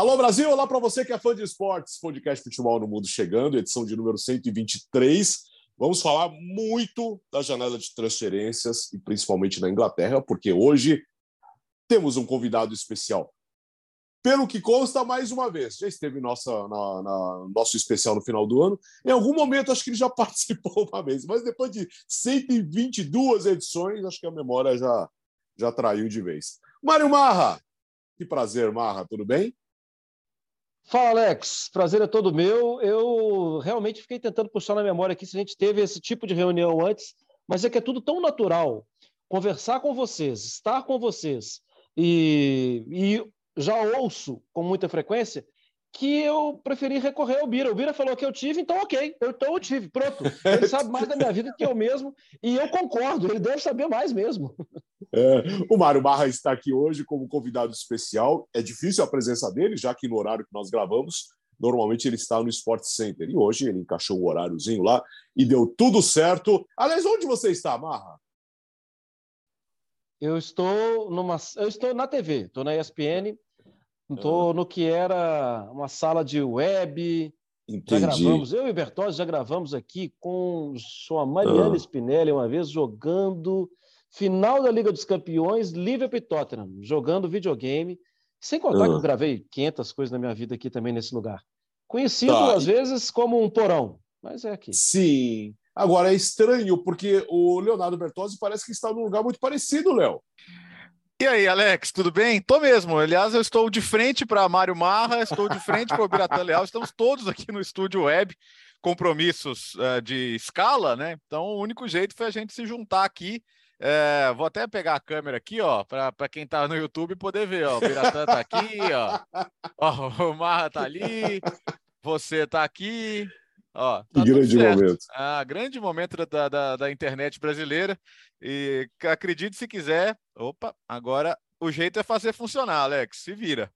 Alô Brasil, olá para você que é fã de esportes, podcast Futebol no Mundo chegando, edição de número 123. Vamos falar muito da janela de transferências e principalmente na Inglaterra, porque hoje temos um convidado especial. Pelo que consta, mais uma vez, já esteve nossa, na, na, nosso especial no final do ano. Em algum momento, acho que ele já participou uma vez, mas depois de 122 edições, acho que a memória já, já traiu de vez. Mário Marra, que prazer, Marra, tudo bem? Fala, Alex. Prazer é todo meu. Eu realmente fiquei tentando puxar na memória aqui se a gente teve esse tipo de reunião antes, mas é que é tudo tão natural. Conversar com vocês, estar com vocês e, e já ouço com muita frequência que eu preferi recorrer ao Bira. O Bira falou que eu tive, então ok, eu, então eu tive, pronto. Ele sabe mais da minha vida que eu mesmo e eu concordo, ele deve saber mais mesmo. É, o Mário Barra está aqui hoje como convidado especial. É difícil a presença dele, já que no horário que nós gravamos, normalmente ele está no Sport Center. E hoje ele encaixou o horáriozinho lá e deu tudo certo. Aliás, onde você está, Marra? Eu estou numa, eu estou na TV, estou na ESPN, estou ah. no que era uma sala de web. Entendi. Já gravamos, eu e Bertozzi já gravamos aqui com a Mariana ah. Spinelli uma vez jogando final da Liga dos Campeões, Liverpool e Tottenham, jogando videogame. Sem contar que eu ah. gravei 500 coisas na minha vida aqui também nesse lugar. Conhecido tá. às vezes como um porão, mas é aqui. Sim. Agora é estranho, porque o Leonardo Bertozzi parece que está num lugar muito parecido, Léo. E aí, Alex, tudo bem? Tô mesmo. Aliás, eu estou de frente para Mário Marra, estou de frente para o Biratã Leal. Estamos todos aqui no estúdio web, compromissos uh, de escala, né? Então, o único jeito foi a gente se juntar aqui. É, vou até pegar a câmera aqui, ó, para quem está no YouTube poder ver, ó. O Biratã está aqui, ó. ó. O Marra está ali, você está aqui, Ó, tá grande momento. Ah, grande momento da, da, da, internet brasileira. E acredite se quiser. Opa, agora o jeito é fazer funcionar, Alex. Se vira.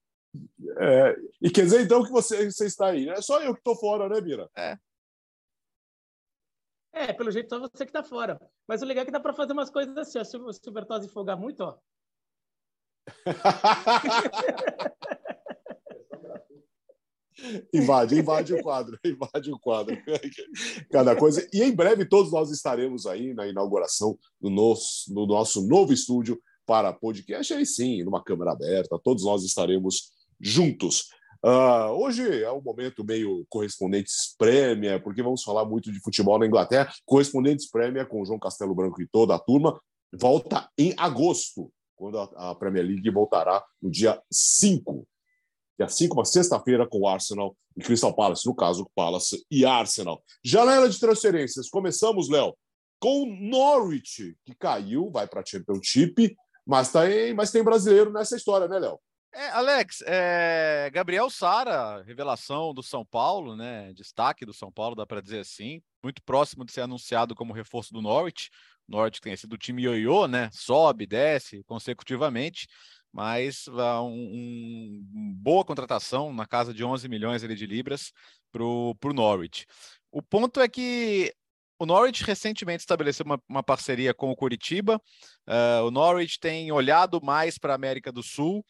É, e quer dizer então que você, você está aí. É só eu que estou fora, né, Bira? É. É, pelo jeito só você que está fora. Mas o legal é que dá para fazer umas coisas assim. Ó. Se, se o Bertozzi folgar muito, ó. invade, invade o quadro, invade o quadro. Cada coisa. E em breve todos nós estaremos aí na inauguração do nosso, do nosso novo estúdio para podcast. Aí sim, numa câmera aberta, todos nós estaremos juntos. Uh, hoje é um momento meio correspondentes prêmia, porque vamos falar muito de futebol na Inglaterra. Correspondentes prêmia com João Castelo Branco e toda a turma volta em agosto, quando a, a Premier League voltará no dia 5 e assim como a sexta-feira com o Arsenal e Crystal Palace, no caso, Palace e Arsenal. Janela de transferências. Começamos, Léo, com Norwich, que caiu, vai para a Championship, mas, tá em, mas tem brasileiro nessa história, né, Léo? É, Alex, é, Gabriel Sara, revelação do São Paulo, né? Destaque do São Paulo, dá para dizer assim. Muito próximo de ser anunciado como reforço do Norwich. Norwich tem sido o time ioiô, né? Sobe, desce consecutivamente mas uh, um, um, boa contratação na casa de 11 milhões de libras para o Norwich. O ponto é que o Norwich recentemente estabeleceu uma, uma parceria com o Curitiba. Uh, o Norwich tem olhado mais para a América do Sul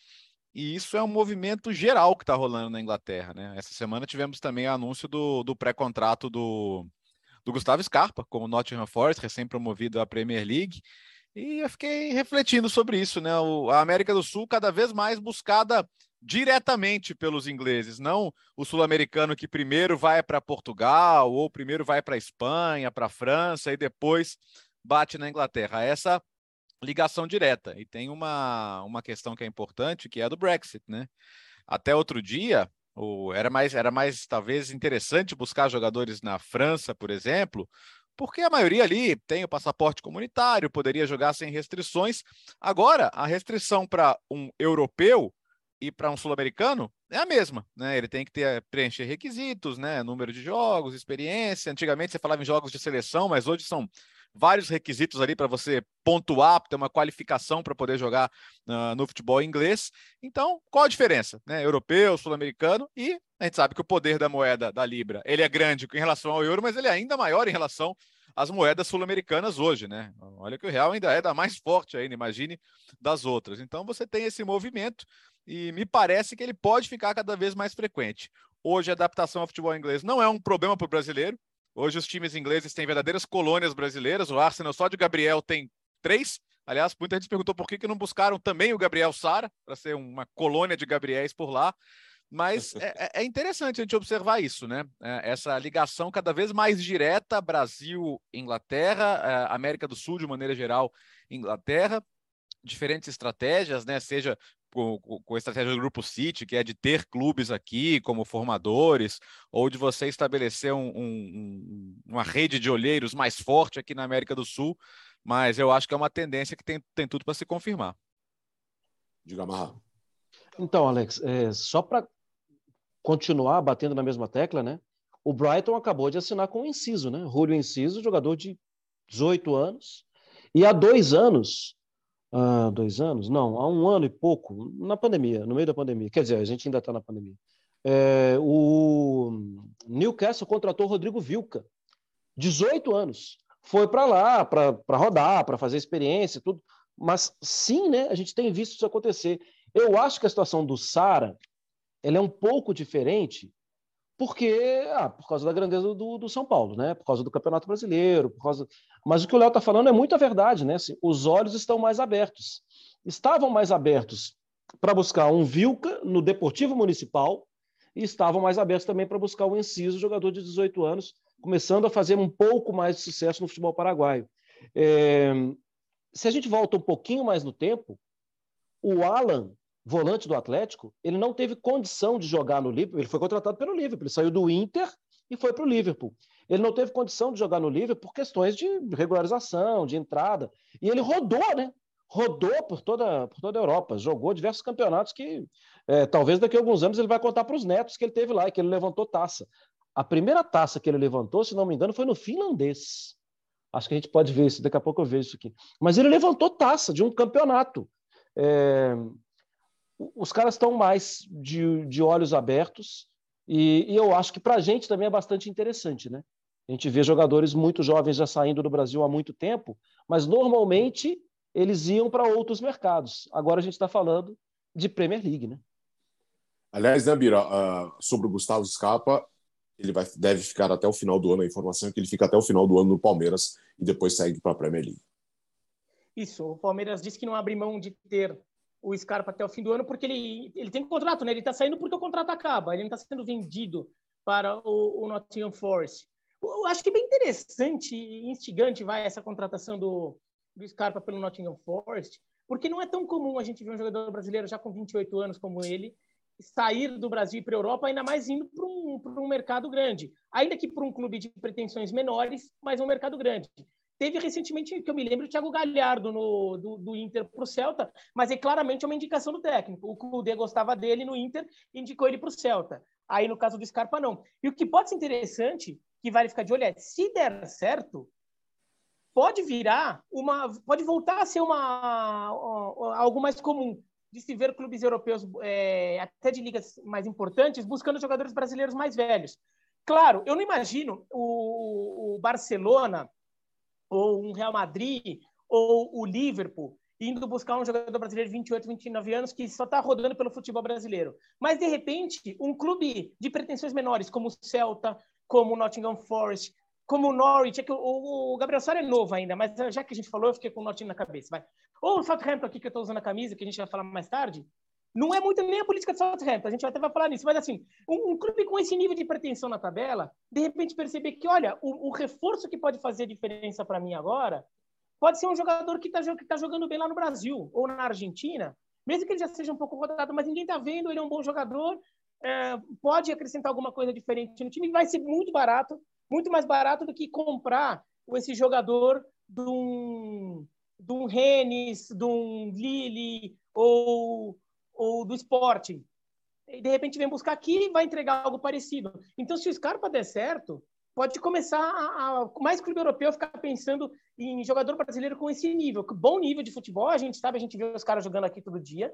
e isso é um movimento geral que está rolando na Inglaterra. Né? Essa semana tivemos também o anúncio do, do pré-contrato do, do Gustavo Scarpa, como Nottingham Forest, recém-promovido à Premier League. E eu fiquei refletindo sobre isso, né? O, a América do Sul cada vez mais buscada diretamente pelos ingleses, não o sul-americano que primeiro vai para Portugal ou primeiro vai para Espanha, para França e depois bate na Inglaterra. Essa ligação direta. E tem uma, uma questão que é importante, que é a do Brexit, né? Até outro dia, era mais era mais talvez interessante buscar jogadores na França, por exemplo, porque a maioria ali tem o passaporte comunitário, poderia jogar sem restrições. Agora, a restrição para um europeu e para um sul-americano é a mesma, né? Ele tem que ter preencher requisitos, né? Número de jogos, experiência. Antigamente você falava em jogos de seleção, mas hoje são vários requisitos ali para você pontuar, ter uma qualificação para poder jogar uh, no futebol inglês. Então, qual a diferença? Né? Europeu, sul-americano e a gente sabe que o poder da moeda da Libra ele é grande em relação ao euro, mas ele é ainda maior em relação as moedas sul-americanas hoje, né? Olha que o real ainda é da mais forte ainda, imagine das outras. Então você tem esse movimento e me parece que ele pode ficar cada vez mais frequente. Hoje a adaptação ao futebol inglês não é um problema para o brasileiro. Hoje os times ingleses têm verdadeiras colônias brasileiras. O Arsenal só de Gabriel tem três. Aliás, muita gente perguntou por que, que não buscaram também o Gabriel Sara para ser uma colônia de Gabriéis por lá. Mas é, é, é, interessante a gente observar isso, né? É, essa ligação cada vez mais direta Brasil-Inglaterra, é, América do Sul de maneira geral, Inglaterra, diferentes estratégias, né? Seja com, com, a estratégia do Grupo City, que é de ter clubes aqui como formadores, ou de você estabelecer um, um, uma rede de olheiros mais forte aqui na América do Sul, mas eu acho que é uma tendência que tem, tem tudo para se confirmar. Diga, Marra. Então, Alex, é, só para continuar batendo na mesma tecla, né? O Brighton acabou de assinar com o Inciso, né? Julio Inciso, jogador de 18 anos. E há dois anos, há dois anos? Não, há um ano e pouco, na pandemia, no meio da pandemia. Quer dizer, a gente ainda está na pandemia. É, o Newcastle contratou Rodrigo Vilca, 18 anos. Foi para lá para rodar, para fazer experiência, tudo. Mas sim, né? A gente tem visto isso acontecer. Eu acho que a situação do Sara ela é um pouco diferente porque ah, por causa da grandeza do, do, São Paulo, né? Por causa do Campeonato Brasileiro, por causa. Mas o que o Léo está falando é muita verdade, né? Assim, os olhos estão mais abertos. Estavam mais abertos para buscar um Vilca no Deportivo Municipal e estavam mais abertos também para buscar o Enciso, jogador de 18 anos, começando a fazer um pouco mais de sucesso no futebol paraguaio. É... Se a gente volta um pouquinho mais no tempo, o Alan volante do Atlético, ele não teve condição de jogar no Liverpool. Ele foi contratado pelo Liverpool, ele saiu do Inter e foi para o Liverpool. Ele não teve condição de jogar no Liverpool por questões de regularização, de entrada. E ele rodou, né? Rodou por toda, por toda a Europa, jogou diversos campeonatos que é, talvez daqui a alguns anos ele vai contar para os netos que ele teve lá e que ele levantou taça. A primeira taça que ele levantou, se não me engano, foi no finlandês. Acho que a gente pode ver isso, daqui a pouco eu vejo isso aqui. Mas ele levantou taça de um campeonato. É, os caras estão mais de, de olhos abertos e, e eu acho que para a gente também é bastante interessante, né? A gente vê jogadores muito jovens já saindo do Brasil há muito tempo, mas normalmente eles iam para outros mercados. Agora a gente está falando de Premier League, né? Aliás, né, Bira, uh, sobre o Gustavo Scarpa, ele vai, deve ficar até o final do ano. A informação é que ele fica até o final do ano no Palmeiras e depois segue para a Premier League. Isso, o Palmeiras disse que não abre mão de ter o Scarpa até o fim do ano, porque ele, ele tem contrato, né? Ele está saindo porque o contrato acaba, ele não está sendo vendido para o, o Nottingham Forest. Eu acho que é bem interessante e instigante vai essa contratação do, do Scarpa pelo Nottingham Forest, porque não é tão comum a gente ver um jogador brasileiro já com 28 anos como ele sair do Brasil para a Europa, ainda mais indo para um, um mercado grande. Ainda que para um clube de pretensões menores, mas um mercado grande. Teve recentemente, que eu me lembro, o Thiago Galhardo no, do, do Inter para o Celta, mas é claramente uma indicação do técnico. O Cudê gostava dele no Inter indicou ele para o Celta. Aí, no caso do Scarpa, não. E o que pode ser interessante, que vale ficar de olho, é se der certo, pode virar uma. pode voltar a ser uma, algo mais comum de se ver clubes europeus, é, até de ligas mais importantes, buscando jogadores brasileiros mais velhos. Claro, eu não imagino o, o Barcelona ou um Real Madrid, ou o Liverpool, indo buscar um jogador brasileiro de 28, 29 anos que só está rodando pelo futebol brasileiro. Mas, de repente, um clube de pretensões menores, como o Celta, como o Nottingham Forest, como o Norwich, é que o, Gabriel Sara é novo ainda, mas já que a gente falou, eu fiquei com o Nottingham na cabeça. Vai. Ou o Southampton aqui, que eu estou usando a camisa, que a gente vai falar mais tarde, não é muito nem a política de Southampton, a gente até vai falar nisso, mas assim, um, um, clube com esse nível de pretensão na tabela, de repente perceber que, olha, o, o reforço que pode fazer diferença para mim agora pode ser um jogador que está tá jogando bem lá no Brasil ou na Argentina, mesmo que ele já seja um pouco rodado, mas ninguém está vendo, ele é um bom jogador, é, pode acrescentar alguma coisa diferente no time, vai ser muito barato, muito mais barato do que comprar esse jogador de um, de um Rennes, de um Lille ou ou do esporte. E de repente vem buscar aqui e vai entregar algo parecido. Então, se o Scarpa der certo, pode começar a, a mais clube europeu ficar pensando em jogador brasileiro com esse nível, bom nível de futebol, a gente sabe, a gente vê os caras jogando aqui todo dia,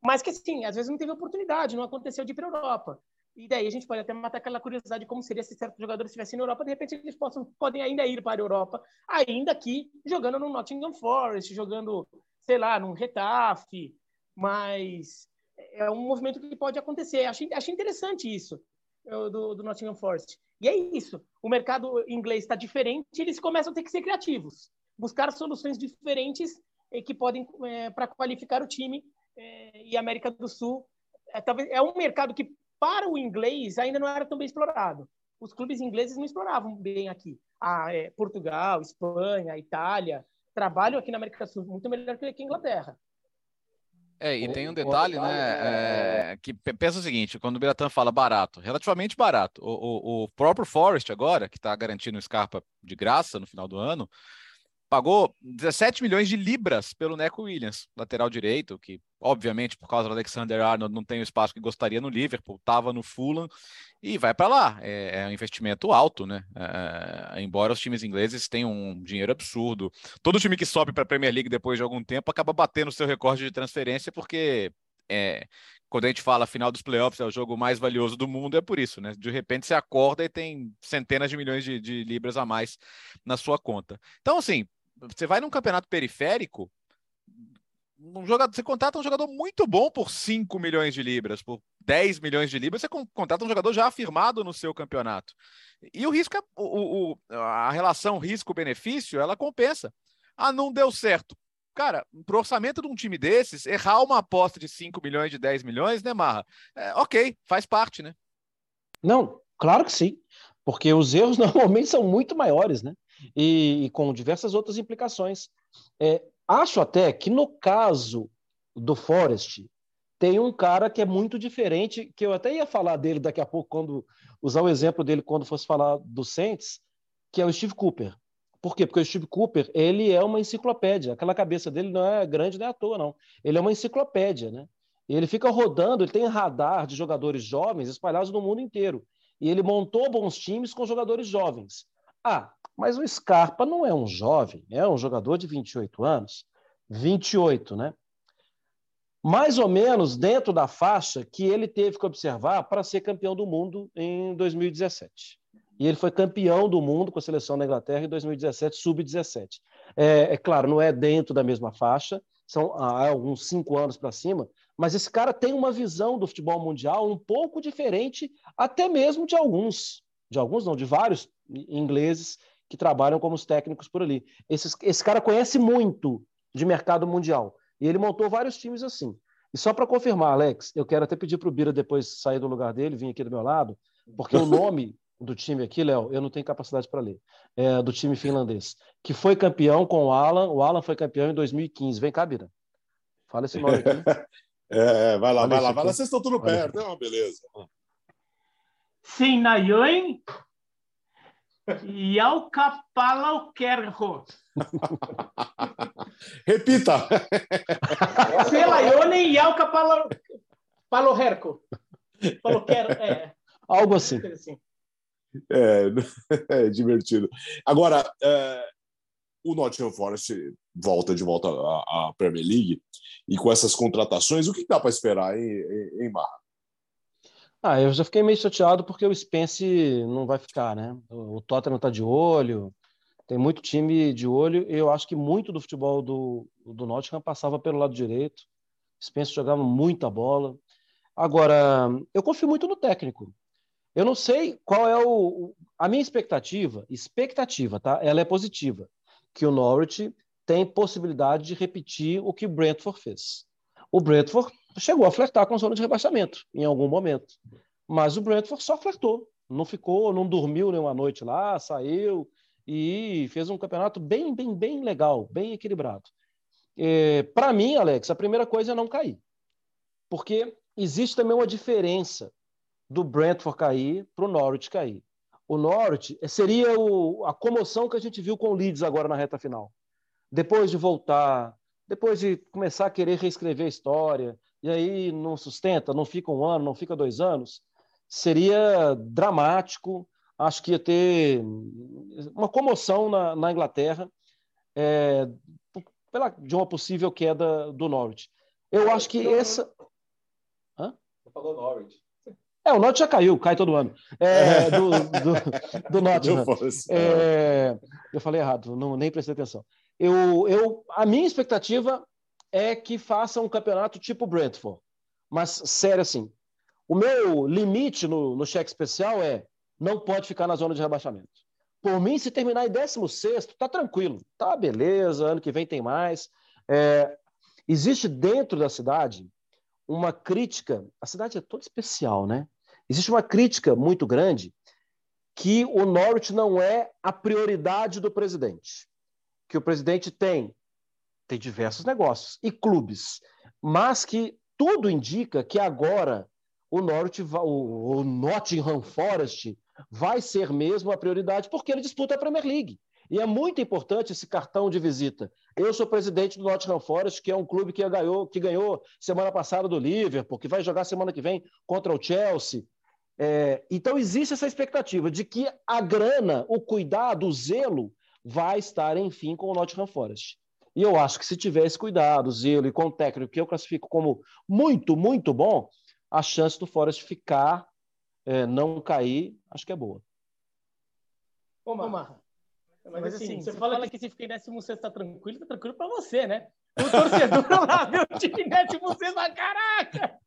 mas que assim, às vezes não teve oportunidade, não aconteceu de ir para a Europa. E daí a gente pode até matar aquela curiosidade de como seria se certos jogadores estivessem na Europa, de repente eles possam, podem ainda ir para a Europa, ainda aqui jogando no Nottingham Forest, jogando, sei lá, num Retafe, mas é um movimento que pode acontecer. Achei, achei interessante isso do, do Nottingham Forest. E é isso. O mercado inglês está diferente, eles começam a ter que ser criativos, buscar soluções diferentes eh, que podem é, para qualificar o time. É, e a América do Sul é, talvez é um mercado que para o inglês ainda não era tão bem explorado. Os clubes ingleses não exploravam bem aqui. Ah, é, Portugal, Espanha, Itália trabalham aqui na América do Sul muito melhor que na Inglaterra. É, e tem um detalhe, né? É, que pensa o seguinte: quando o Biratan fala barato, relativamente barato, o, o, o próprio Forest agora, que está garantindo o Scarpa de graça no final do ano, pagou 17 milhões de libras pelo Neco Williams, lateral direito, que obviamente por causa do Alexander Arnold não tem o espaço que gostaria no Liverpool, estava no Fulham e vai para lá. É, é, um investimento alto, né? É, embora os times ingleses tenham um dinheiro absurdo, todo time que sobe para a Premier League depois de algum tempo acaba batendo o seu recorde de transferência porque é, quando a gente fala final dos playoffs é o jogo mais valioso do mundo, é por isso, né? De repente você acorda e tem centenas de milhões de, de libras a mais na sua conta. Então, assim, você vai num campeonato periférico, um jogador, você contrata um jogador muito bom por 5 milhões de libras, por 10 milhões de libras, você contrata um jogador já afirmado no seu campeonato. E o risco, é, o, o, a relação risco-benefício, ela compensa. Ah, não deu certo. Cara, pro orçamento de um time desses, errar uma aposta de 5 milhões, de 10 milhões, né, Marra? É, ok, faz parte, né? Não, claro que sim. Porque os erros normalmente são muito maiores, né? E, e com diversas outras implicações. É, acho até que no caso do Forest, tem um cara que é muito diferente, que eu até ia falar dele daqui a pouco, quando usar o exemplo dele quando fosse falar do Saints, que é o Steve Cooper. Por quê? Porque o Steve Cooper, ele é uma enciclopédia. Aquela cabeça dele não é grande nem à toa, não. Ele é uma enciclopédia, né? Ele fica rodando, ele tem radar de jogadores jovens espalhados no mundo inteiro. E ele montou bons times com jogadores jovens. Ah, mas o Scarpa não é um jovem, é um jogador de 28 anos, 28, né? Mais ou menos dentro da faixa que ele teve que observar para ser campeão do mundo em 2017. E ele foi campeão do mundo com a seleção da Inglaterra em 2017, sub-17. É, é, claro, não é dentro da mesma faixa, são há alguns cinco anos para cima, mas esse cara tem uma visão do futebol mundial um pouco diferente, até mesmo de alguns, de alguns não, de vários ingleses que trabalham como os técnicos por ali. Esse, esse cara conhece muito de mercado mundial. E ele montou vários times assim. E só para confirmar, Alex, eu quero até pedir para o Bira depois sair do lugar dele, vir aqui do meu lado, porque o nome do time aqui, Léo, eu não tenho capacidade para ler, é do time finlandês, que foi campeão com o Alan. O Alan foi campeão em 2015. Vem cá, Bira. Fala esse nome aqui. É, vai lá, Fala vai lá, vai lá. Vocês estão tudo perto, é uma beleza. Sim, Nayoin Jalkapalaukerho. Repita. Selaione e Jalkapalaukerho. É. Algo assim. É, é divertido. Agora, é, o Nottingham Forest volta de volta à, à, Premier League e com essas contratações, o que dá para esperar em, em, em Marra? Ah, eu já fiquei meio chateado porque o Spence não vai ficar, né? O Tottenham está de olho, tem muito time de olho. Eu acho que muito do futebol do, do Nottingham passava pelo lado direito. O Spence jogava muita bola. Agora, eu confio muito no técnico. Eu não sei qual é o. A minha expectativa, expectativa, tá? Ela é positiva. Que o Norwich tem possibilidade de repetir o que o Brentford fez. O Brentford chegou a flertar com a zona de rebaixamento em algum momento. Mas o Brentford só flertou. Não ficou, não dormiu nenhuma noite lá, saiu e fez um campeonato bem, bem, bem legal, bem equilibrado. É, Para mim, Alex, a primeira coisa é não cair. Porque existe também uma diferença do Brentford cair para o Norwich cair. O Norwich seria o, a comoção que a gente viu com o Leeds agora na reta final. Depois de voltar, depois de começar a querer reescrever a história, e aí não sustenta, não fica um ano, não fica dois anos, seria dramático. Acho que ia ter uma comoção na, na Inglaterra é, pela, de uma possível queda do Norwich. Eu acho que essa. Hã? Falou Norwich. É, o Norte já caiu, cai todo ano. É, do, do, do Nottingham. É, eu falei errado, não, nem prestei atenção. Eu, eu, a minha expectativa é que faça um campeonato tipo Brentford. Mas, sério assim, o meu limite no, no cheque especial é não pode ficar na zona de rebaixamento. Por mim, se terminar em 16, tá tranquilo. Tá, beleza, ano que vem tem mais. É, existe dentro da cidade uma crítica. A cidade é toda especial, né? Existe uma crítica muito grande que o Norwich não é a prioridade do presidente. Que o presidente tem, tem diversos negócios e clubes, mas que tudo indica que agora o Norwich, o, o Nottingham Forest vai ser mesmo a prioridade, porque ele disputa a Premier League. E é muito importante esse cartão de visita. Eu sou presidente do Nottingham Forest, que é um clube que ganhou, que ganhou semana passada do Liverpool, que vai jogar semana que vem contra o Chelsea. É, então existe essa expectativa de que a grana, o cuidado, o zelo vai estar, enfim, com o Nottingham Forest. E eu acho que se tiver esse cuidado, zelo e com o técnico que eu classifico como muito, muito bom, a chance do Forest ficar é, não cair, acho que é boa. Ô, Marra, mas, mas assim, assim, você, fala que, que se ficar em 16 está tranquilo, está tranquilo para você, né? O torcedor lá vê o time em 16, caraca!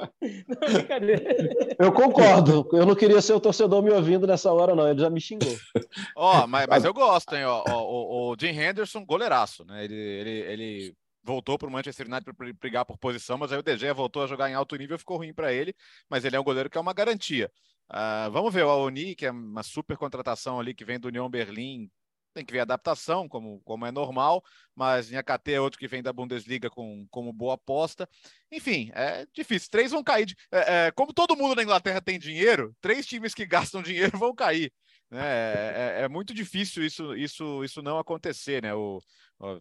Não, brincadeira. Eu concordo. Eu não queria ser o torcedor me ouvindo nessa hora, não. Ele já me xingou. Ó, oh, mas, mas eu gosto, hein? Ó, o, o Jim Henderson, goleiraço, né? Ele, ele, ele voltou para o Manchester United para brigar por posição, mas aí o DG voltou a jogar em alto nível, ficou ruim para ele, mas ele é um goleiro que é uma garantia. Uh, vamos ver o Aoni, que é uma super contratação ali que vem do União Berlim, tem que ver a adaptação, como, como é normal, mas Nhakate é outro que vem da Bundesliga com, como boa aposta. Enfim, é difícil. Três vão cair. De, é, é, como todo mundo na Inglaterra tem dinheiro, três times que gastam dinheiro vão cair. Né? É, é, é muito difícil isso, isso, isso não acontecer, né? O,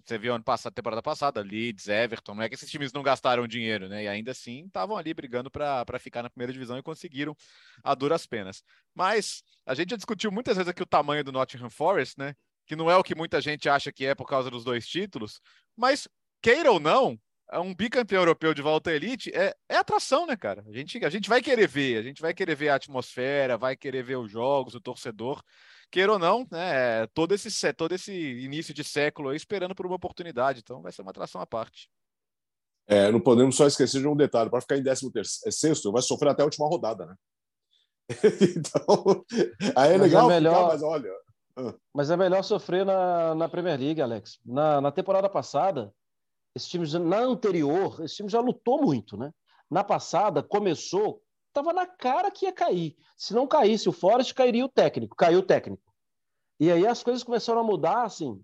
você viu ano passado, temporada passada, Leeds, Everton, não é que esses times não gastaram dinheiro, né? E ainda assim estavam ali brigando para ficar na primeira divisão e conseguiram a duras penas. Mas a gente já discutiu muitas vezes aqui o tamanho do Nottingham Forest, né? Que não é o que muita gente acha que é por causa dos dois títulos, mas queira ou não, é um bicampeão europeu de volta à elite é, é atração, né, cara? A gente, a gente vai querer ver, a gente vai querer ver a atmosfera, vai querer ver os jogos, o torcedor queira ou não, né, todo esse, todo esse início de século aí esperando por uma oportunidade. Então vai ser uma atração à parte. É, não podemos só esquecer de um detalhe: para ficar em 16, vai sofrer até a última rodada, né? então, aí é mas legal, é melhor, ficar, mas olha. Ah. Mas é melhor sofrer na, na Premier League, Alex. Na, na temporada passada, esse time, na anterior, esse time já lutou muito, né? Na passada, começou estava na cara que ia cair. Se não caísse o Forest, cairia o técnico, caiu o técnico. E aí as coisas começaram a mudar, assim,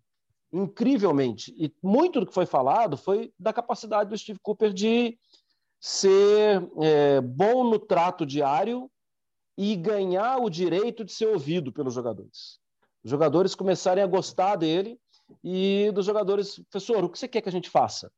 incrivelmente. E muito do que foi falado foi da capacidade do Steve Cooper de ser é, bom no trato diário e ganhar o direito de ser ouvido pelos jogadores. Os jogadores começarem a gostar dele e dos jogadores, professor, o que você quer que a gente faça?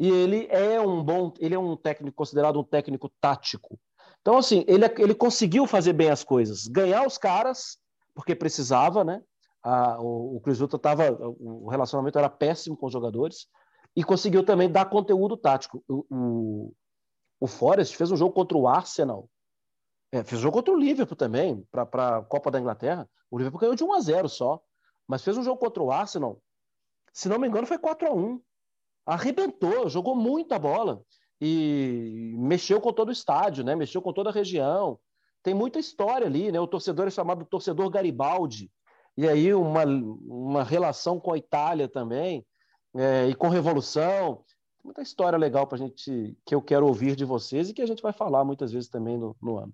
E ele é um bom, ele é um técnico considerado um técnico tático. Então, assim, ele, ele conseguiu fazer bem as coisas, ganhar os caras, porque precisava, né? A, o, o Crisuta tava, o relacionamento era péssimo com os jogadores, e conseguiu também dar conteúdo tático. O, o, o Forest fez um jogo contra o Arsenal, é, fez jogo contra o Liverpool também, para a Copa da Inglaterra. O Liverpool ganhou de 1 a 0 só, mas fez um jogo contra o Arsenal, se não me engano, foi 4 a 1 Arrebentou, jogou muita bola e mexeu com todo o estádio, né? Mexeu com toda a região. Tem muita história ali, né? O torcedor é chamado torcedor Garibaldi. E aí uma, uma relação com a Itália também, é, e com Revolução. Muita história legal para gente que eu quero ouvir de vocês e que a gente vai falar muitas vezes também no, no ano.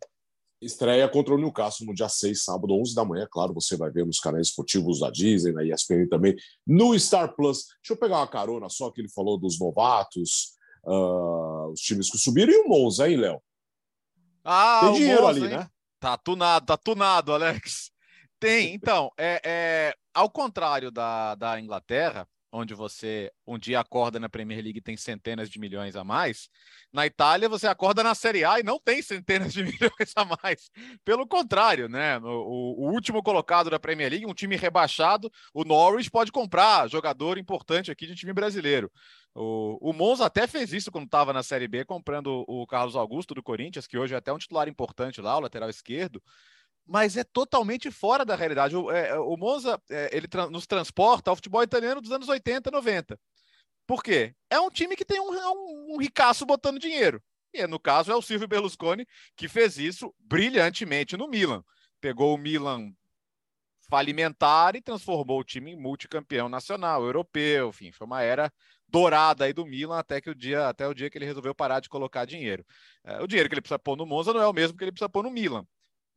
Estreia contra o Newcastle no dia 6, sábado, 11 da manhã. Claro, você vai ver nos canais esportivos da Disney, na ESPN também, no Star Plus. Deixa eu pegar uma carona só que ele falou dos novatos, uh, os times que subiram, e o Monza, hein, Léo? Ah, Tem dinheiro Monza, ali, hein? né? Tá tunado, tá tunado, Alex. Tem, então, é, é, ao contrário da, da Inglaterra, onde você um dia acorda na Premier League e tem centenas de milhões a mais. Na Itália, você acorda na Série A e não tem centenas de milhões a mais. Pelo contrário, né? O, o, último colocado da Premier League, um time rebaixado, o Norwich pode comprar jogador importante aqui de time brasileiro. O, o Monza até fez isso quando estava na Série B, comprando o Carlos Augusto do Corinthians, que hoje é até um titular importante lá, o lateral esquerdo mas é totalmente fora da realidade. O, é, o Monza, é, ele tra nos transporta ao futebol italiano dos anos 80, 90. Por quê? É um time que tem um, é um, um ricaço botando dinheiro. E no caso é o Silvio Berlusconi que fez isso brilhantemente no Milan. Pegou o Milan falimentar e transformou o time em multicampeão nacional, europeu, enfim, foi uma era dourada aí do Milan até que o dia até o dia que ele resolveu parar de colocar dinheiro. É, o dinheiro que ele precisa pôr no Monza não é o mesmo que ele precisa pôr no Milan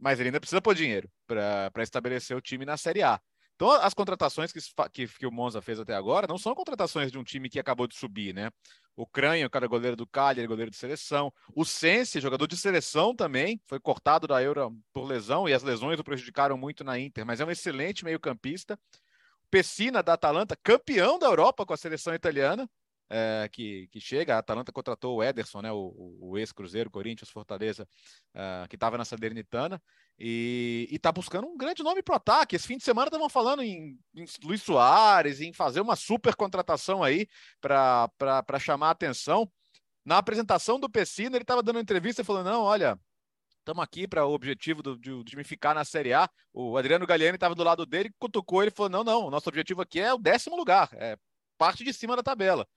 mas ele ainda precisa pôr dinheiro para estabelecer o time na Série A. Então, as contratações que, que, que, o Monza fez até agora não são contratações de um time que acabou de subir, né? O Cranho, cara goleiro do Cagliari, goleiro de seleção. O Sense, jogador de seleção também, foi cortado da Euro por lesão e as lesões o prejudicaram muito na Inter, mas é um excelente meio-campista. Pessina, da Atalanta, campeão da Europa com a seleção italiana, é, que, que chega. A Atalanta contratou o Ederson, né, o, o ex-Cruzeiro, Corinthians, Fortaleza, é, que estava na Salernitana, e está buscando um grande nome para o ataque. Esse fim de semana estavam falando em, em, Luiz Soares, em fazer uma super contratação aí para chamar a atenção. Na apresentação do Pessina, ele estava dando entrevista e falou: não, olha, estamos aqui para o objetivo do, time ficar na Série A. O Adriano Galliani estava do lado dele, cutucou ele e falou: não, não, nosso objetivo aqui é o décimo lugar, é parte de cima da tabela.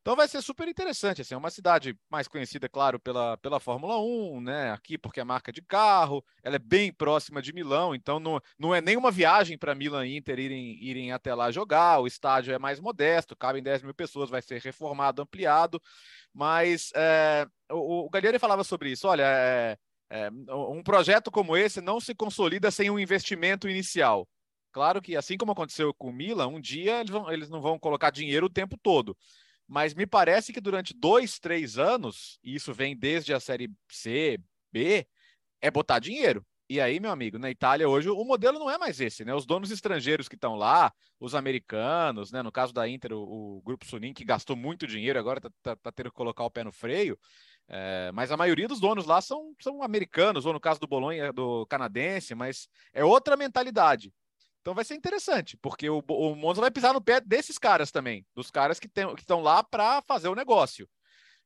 Então vai ser super interessante, assim, é uma cidade mais conhecida, claro, pela, pela Fórmula 1, né, aqui porque é marca de carro, ela é bem próxima de Milão, então não, não é nenhuma viagem para Milan e Inter irem, irem até lá jogar, o estádio é mais modesto, cabem 10 mil pessoas, vai ser reformado, ampliado, mas é, o, o falava sobre isso, olha, é, é, um projeto como esse não se consolida sem um investimento inicial. Claro que, assim como aconteceu com o Milan, um dia eles, vão, eles não vão colocar dinheiro o tempo todo mas me parece que durante dois, três anos, e isso vem desde a Série C, B, é botar dinheiro. E aí, meu amigo, na Itália hoje o modelo não é mais esse, né? Os donos estrangeiros que estão lá, os americanos, né? No caso da Inter, o, o Grupo Sunin, que gastou muito dinheiro, agora está tá, tá tendo que colocar o pé no freio. É, mas a maioria dos donos lá são, são americanos, ou no caso do Bolonha, do canadense, mas é outra mentalidade. Então vai ser interessante, porque o, o Monza vai pisar no pé desses caras também, dos caras que estão lá para fazer o negócio.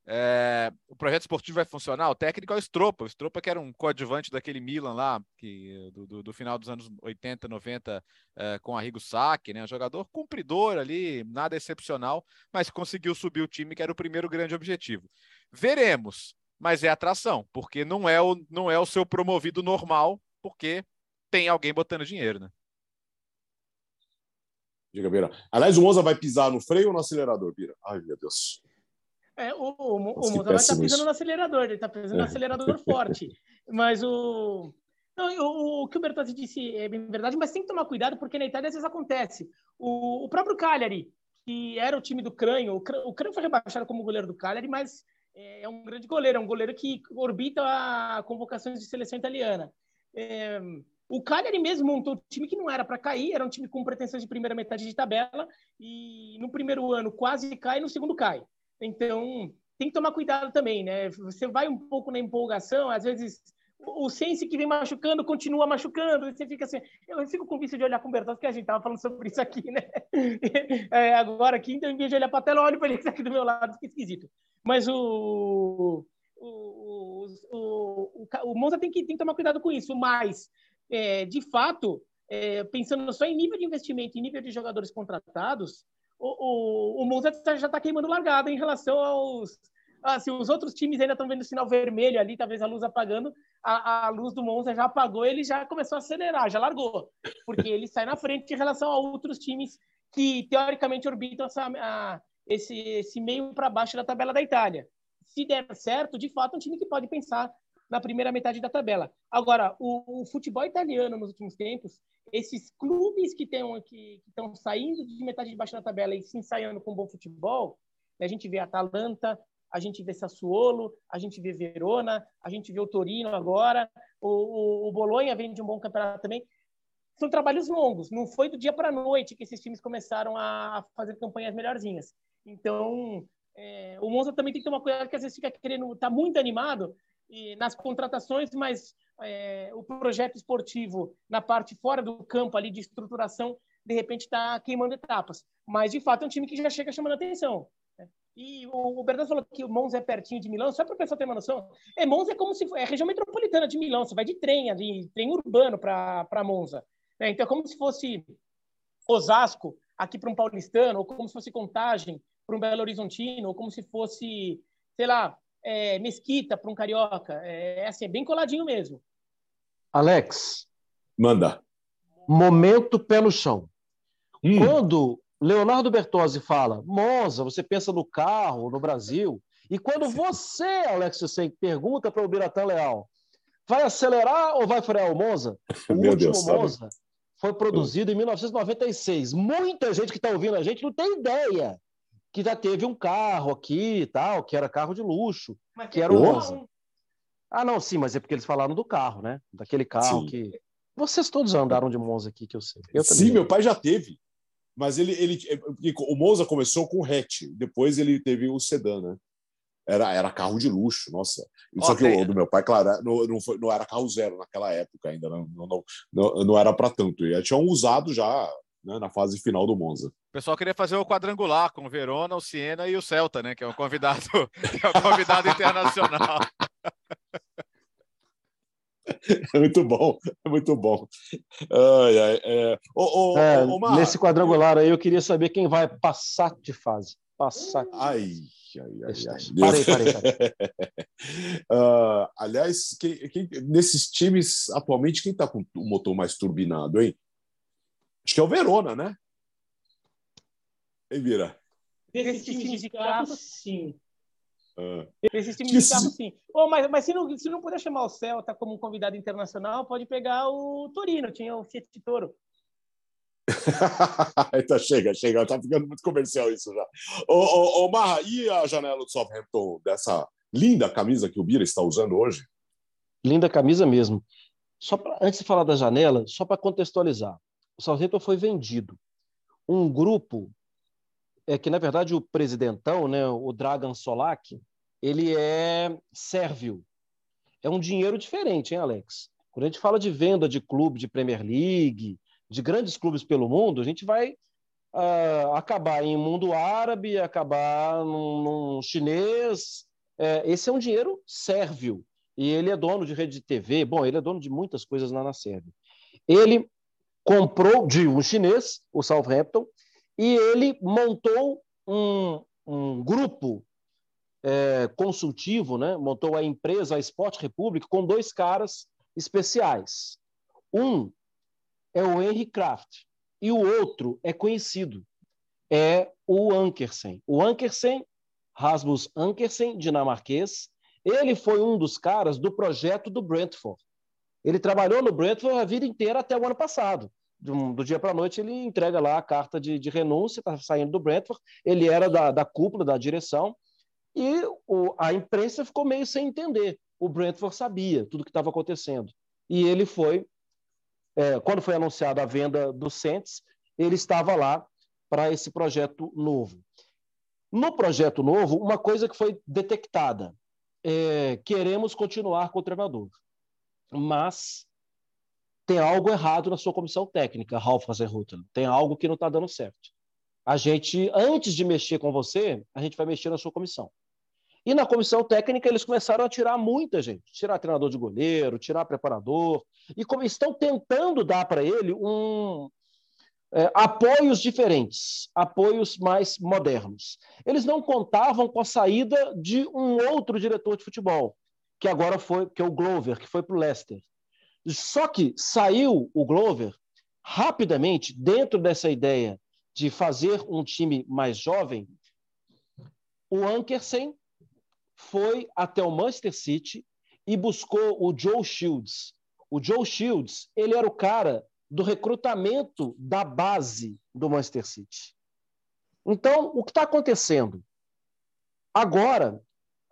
É, o projeto esportivo vai funcionar, o técnico é o Stropa, o que era um coadjuvante daquele Milan lá, que, do, do, do final dos anos 80, 90, é, com Arrigo Sacchi, né, um jogador cumpridor ali, nada excepcional, mas conseguiu subir o time, que era o primeiro grande objetivo. Veremos, mas é atração, porque não é o, não é o seu promovido normal, porque tem alguém botando dinheiro, né? Diga, Bira. Aliás, o Monza vai pisar no freio ou no acelerador, Bira? Ai, meu Deus. É, o, o, o Monza vai estar tá pisando no acelerador, ele está pisando no é. acelerador forte. Mas o, não, o, que o Bertazzi disse é bem verdade, mas tem que tomar cuidado, porque na Itália às vezes acontece. O, o próprio Cagliari, que era o time do Cranho, o Cranho, o Cranho foi rebaixado como goleiro do Cagliari, mas é, é um grande goleiro, é um goleiro que orbita a convocações de seleção italiana. É, o Cagliari mesmo montou um time que não era para cair, era um time com pretensões de primeira metade de tabela, e no primeiro ano quase cai, no segundo cai. Então, tem que tomar cuidado também, né? Você vai um pouco na empolgação, às vezes o Sense que vem machucando continua machucando, você fica assim. Eu fico com vício de olhar com o Bertozzi, que a gente tava falando sobre isso aqui, né? É, agora aqui, então, em vez de olhar para a tela, olho para ele que tá aqui do meu lado, fica esquisito. Mas o. O, o, o, o, Monza tem que, tem que tomar cuidado com isso, mas é, de fato, é, pensando só em nível de investimento, em nível de jogadores contratados, o, o, o Monza tá, já está queimando largada em relação aos. Se os outros times ainda estão vendo o sinal vermelho ali, talvez a luz apagando, a, a, luz do Monza já apagou, ele já começou a acelerar, já largou, porque ele sai na frente em relação a outros times que teoricamente orbitam essa, a, esse, esse meio para baixo da tabela da Itália. Se der certo, de fato, é um time que pode pensar na primeira metade da tabela. Agora, o, o futebol italiano nos últimos tempos, esses clubes que estão que estão saindo de metade de baixo da tabela e se ensaiando com bom futebol, a gente vê Atalanta, a gente vê Sassuolo, a gente vê Verona, a gente vê o Torino agora, o, o, o Bolonha vem de um bom campeonato também. são trabalhos longos. Não foi do dia para a noite que esses times começaram a fazer campanhas melhorzinhas. Então, é, o Monza também tem que uma coisa que às vezes fica querendo, tá muito animado e, nas contratações, mas é, o projeto esportivo na parte fora do campo ali de estruturação, de repente está queimando etapas. Mas, de fato, é um time que já chega chamando atenção. Né? E o, Bernardo falou que o Monza é pertinho de Milão, só para o pessoal ter uma noção. É, Monza é como se é região metropolitana de Milão, você vai de trem ali, trem urbano para Monza. Né? Então, é como se fosse Osasco aqui para um paulistano, ou como se fosse Contagem para um Belo Horizontino, ou como se fosse, sei lá, é, Mesquita para um carioca. É, é, assim, é bem coladinho mesmo. Alex. Manda. Momento pé no chão. Hum. Quando Leonardo Bertozzi fala, Monza, você pensa no carro, no Brasil. E quando você, Alex Sen, pergunta para o Biratã Leal, vai acelerar ou vai frear o Monza? O Meu último Deus, Monza sabe? foi produzido em 1996. Muita gente que está ouvindo a gente não tem ideia que já teve um carro aqui e tal, que era carro de luxo, Mas que era o. Monza. Ah, não, sim, mas é porque eles falaram do carro, né? Daquele carro Sim. que. Vocês todos andaram de Monza aqui, que eu sei. Eu Sim, meu pai já teve. Mas ele, ele, o Monza começou com o hatch, depois ele teve o sedã, né? Era, era carro de luxo, nossa. Só que o do meu pai, claro, não, não, foi- não era carro zero naquela época ainda, não, não, não, não, era para tanto. E já tinham usado já né, na fase final do Monza. O pessoal queria fazer o quadrangular com o Verona, o Siena e o Celta, né? Que é o convidado, que é o convidado internacional. É muito bom, é muito bom. Ai, ai, é. Ô, ô, É, ô, Mar, nesse quadrangular aí, eu queria saber quem vai passar de fase. Passar. Ai, ai, ai, ai. Parei, parei, parei. Ah, aliás, quem- quem- nesses times, atualmente, quem está com o motor mais turbinado, hein? Acho que é o Verona, né? Hein, Vira? Desses times de carro, sim. Ah, times Que de carro, sim. Ô, mas mas se, não, se não puder chamar o Celta como um convidado internacional, pode pegar o Torino. Tinha o Fiat Toro. então chega, chega, tá ficando muito comercial isso já. Ô, ô, ô Marra, e a janela do Southampton dessa linda camisa que o Bira está usando hoje? Linda camisa mesmo. Só pra, antes de falar da janela, só para contextualizar. O Southampton foi vendido. Um grupo é que, na verdade, o presidentão, né, o Dragan Solak, ele é sérvio. É um dinheiro diferente, hein, Alex? Quando a gente fala de venda de clube de Premier League, de grandes clubes pelo mundo, a gente vai ah, acabar em mundo árabe, acabar num, num chinês. É, esse é um dinheiro sérvio. E ele é dono de rede de TV. Bom, ele é dono de muitas coisas lá na Sérvia. Ele comprou de um chinês, o Southampton, e ele montou um, um grupo é, consultivo, né? montou a empresa, a Sport Republic, com dois caras especiais. Um é o Henry Kraft e o outro é conhecido, é o Ankersen. O Ankersen, Rasmus Ankersen, dinamarquês, ele foi um dos caras do projeto do Brentford. Ele trabalhou no Brentford a vida inteira até o ano passado. Do, dia para a noite, ele entrega lá a carta de, de renúncia, está saindo do Brentford. Ele era da, da cúpula, da direção, e o, a imprensa ficou meio sem entender. O Brentford sabia tudo o que estava acontecendo. E ele foi, é, quando foi anunciada a venda do Saints, ele estava lá para esse projeto novo. No projeto novo, uma coisa que foi detectada: é, queremos continuar com o treinador, mas tem algo errado na sua comissão técnica, Ralf Hasenhutten. Tem algo que não está dando certo. A gente, antes de mexer com você, a gente vai mexer na sua comissão. E na comissão técnica eles começaram a tirar muita gente, tirar treinador de goleiro, tirar preparador, e como estão tentando dar para ele um é, apoios diferentes, apoios mais modernos. Eles não contavam com a saída de um outro diretor de futebol, que agora foi, que é o Glover, que foi para o Leicester. Só que saiu o Glover rapidamente dentro dessa ideia de fazer um time mais jovem. O Ankersen foi até o Manchester City e buscou o Joe Shields. O Joe Shields, ele era o cara do recrutamento da base do Manchester City. Então, o que está acontecendo? Agora,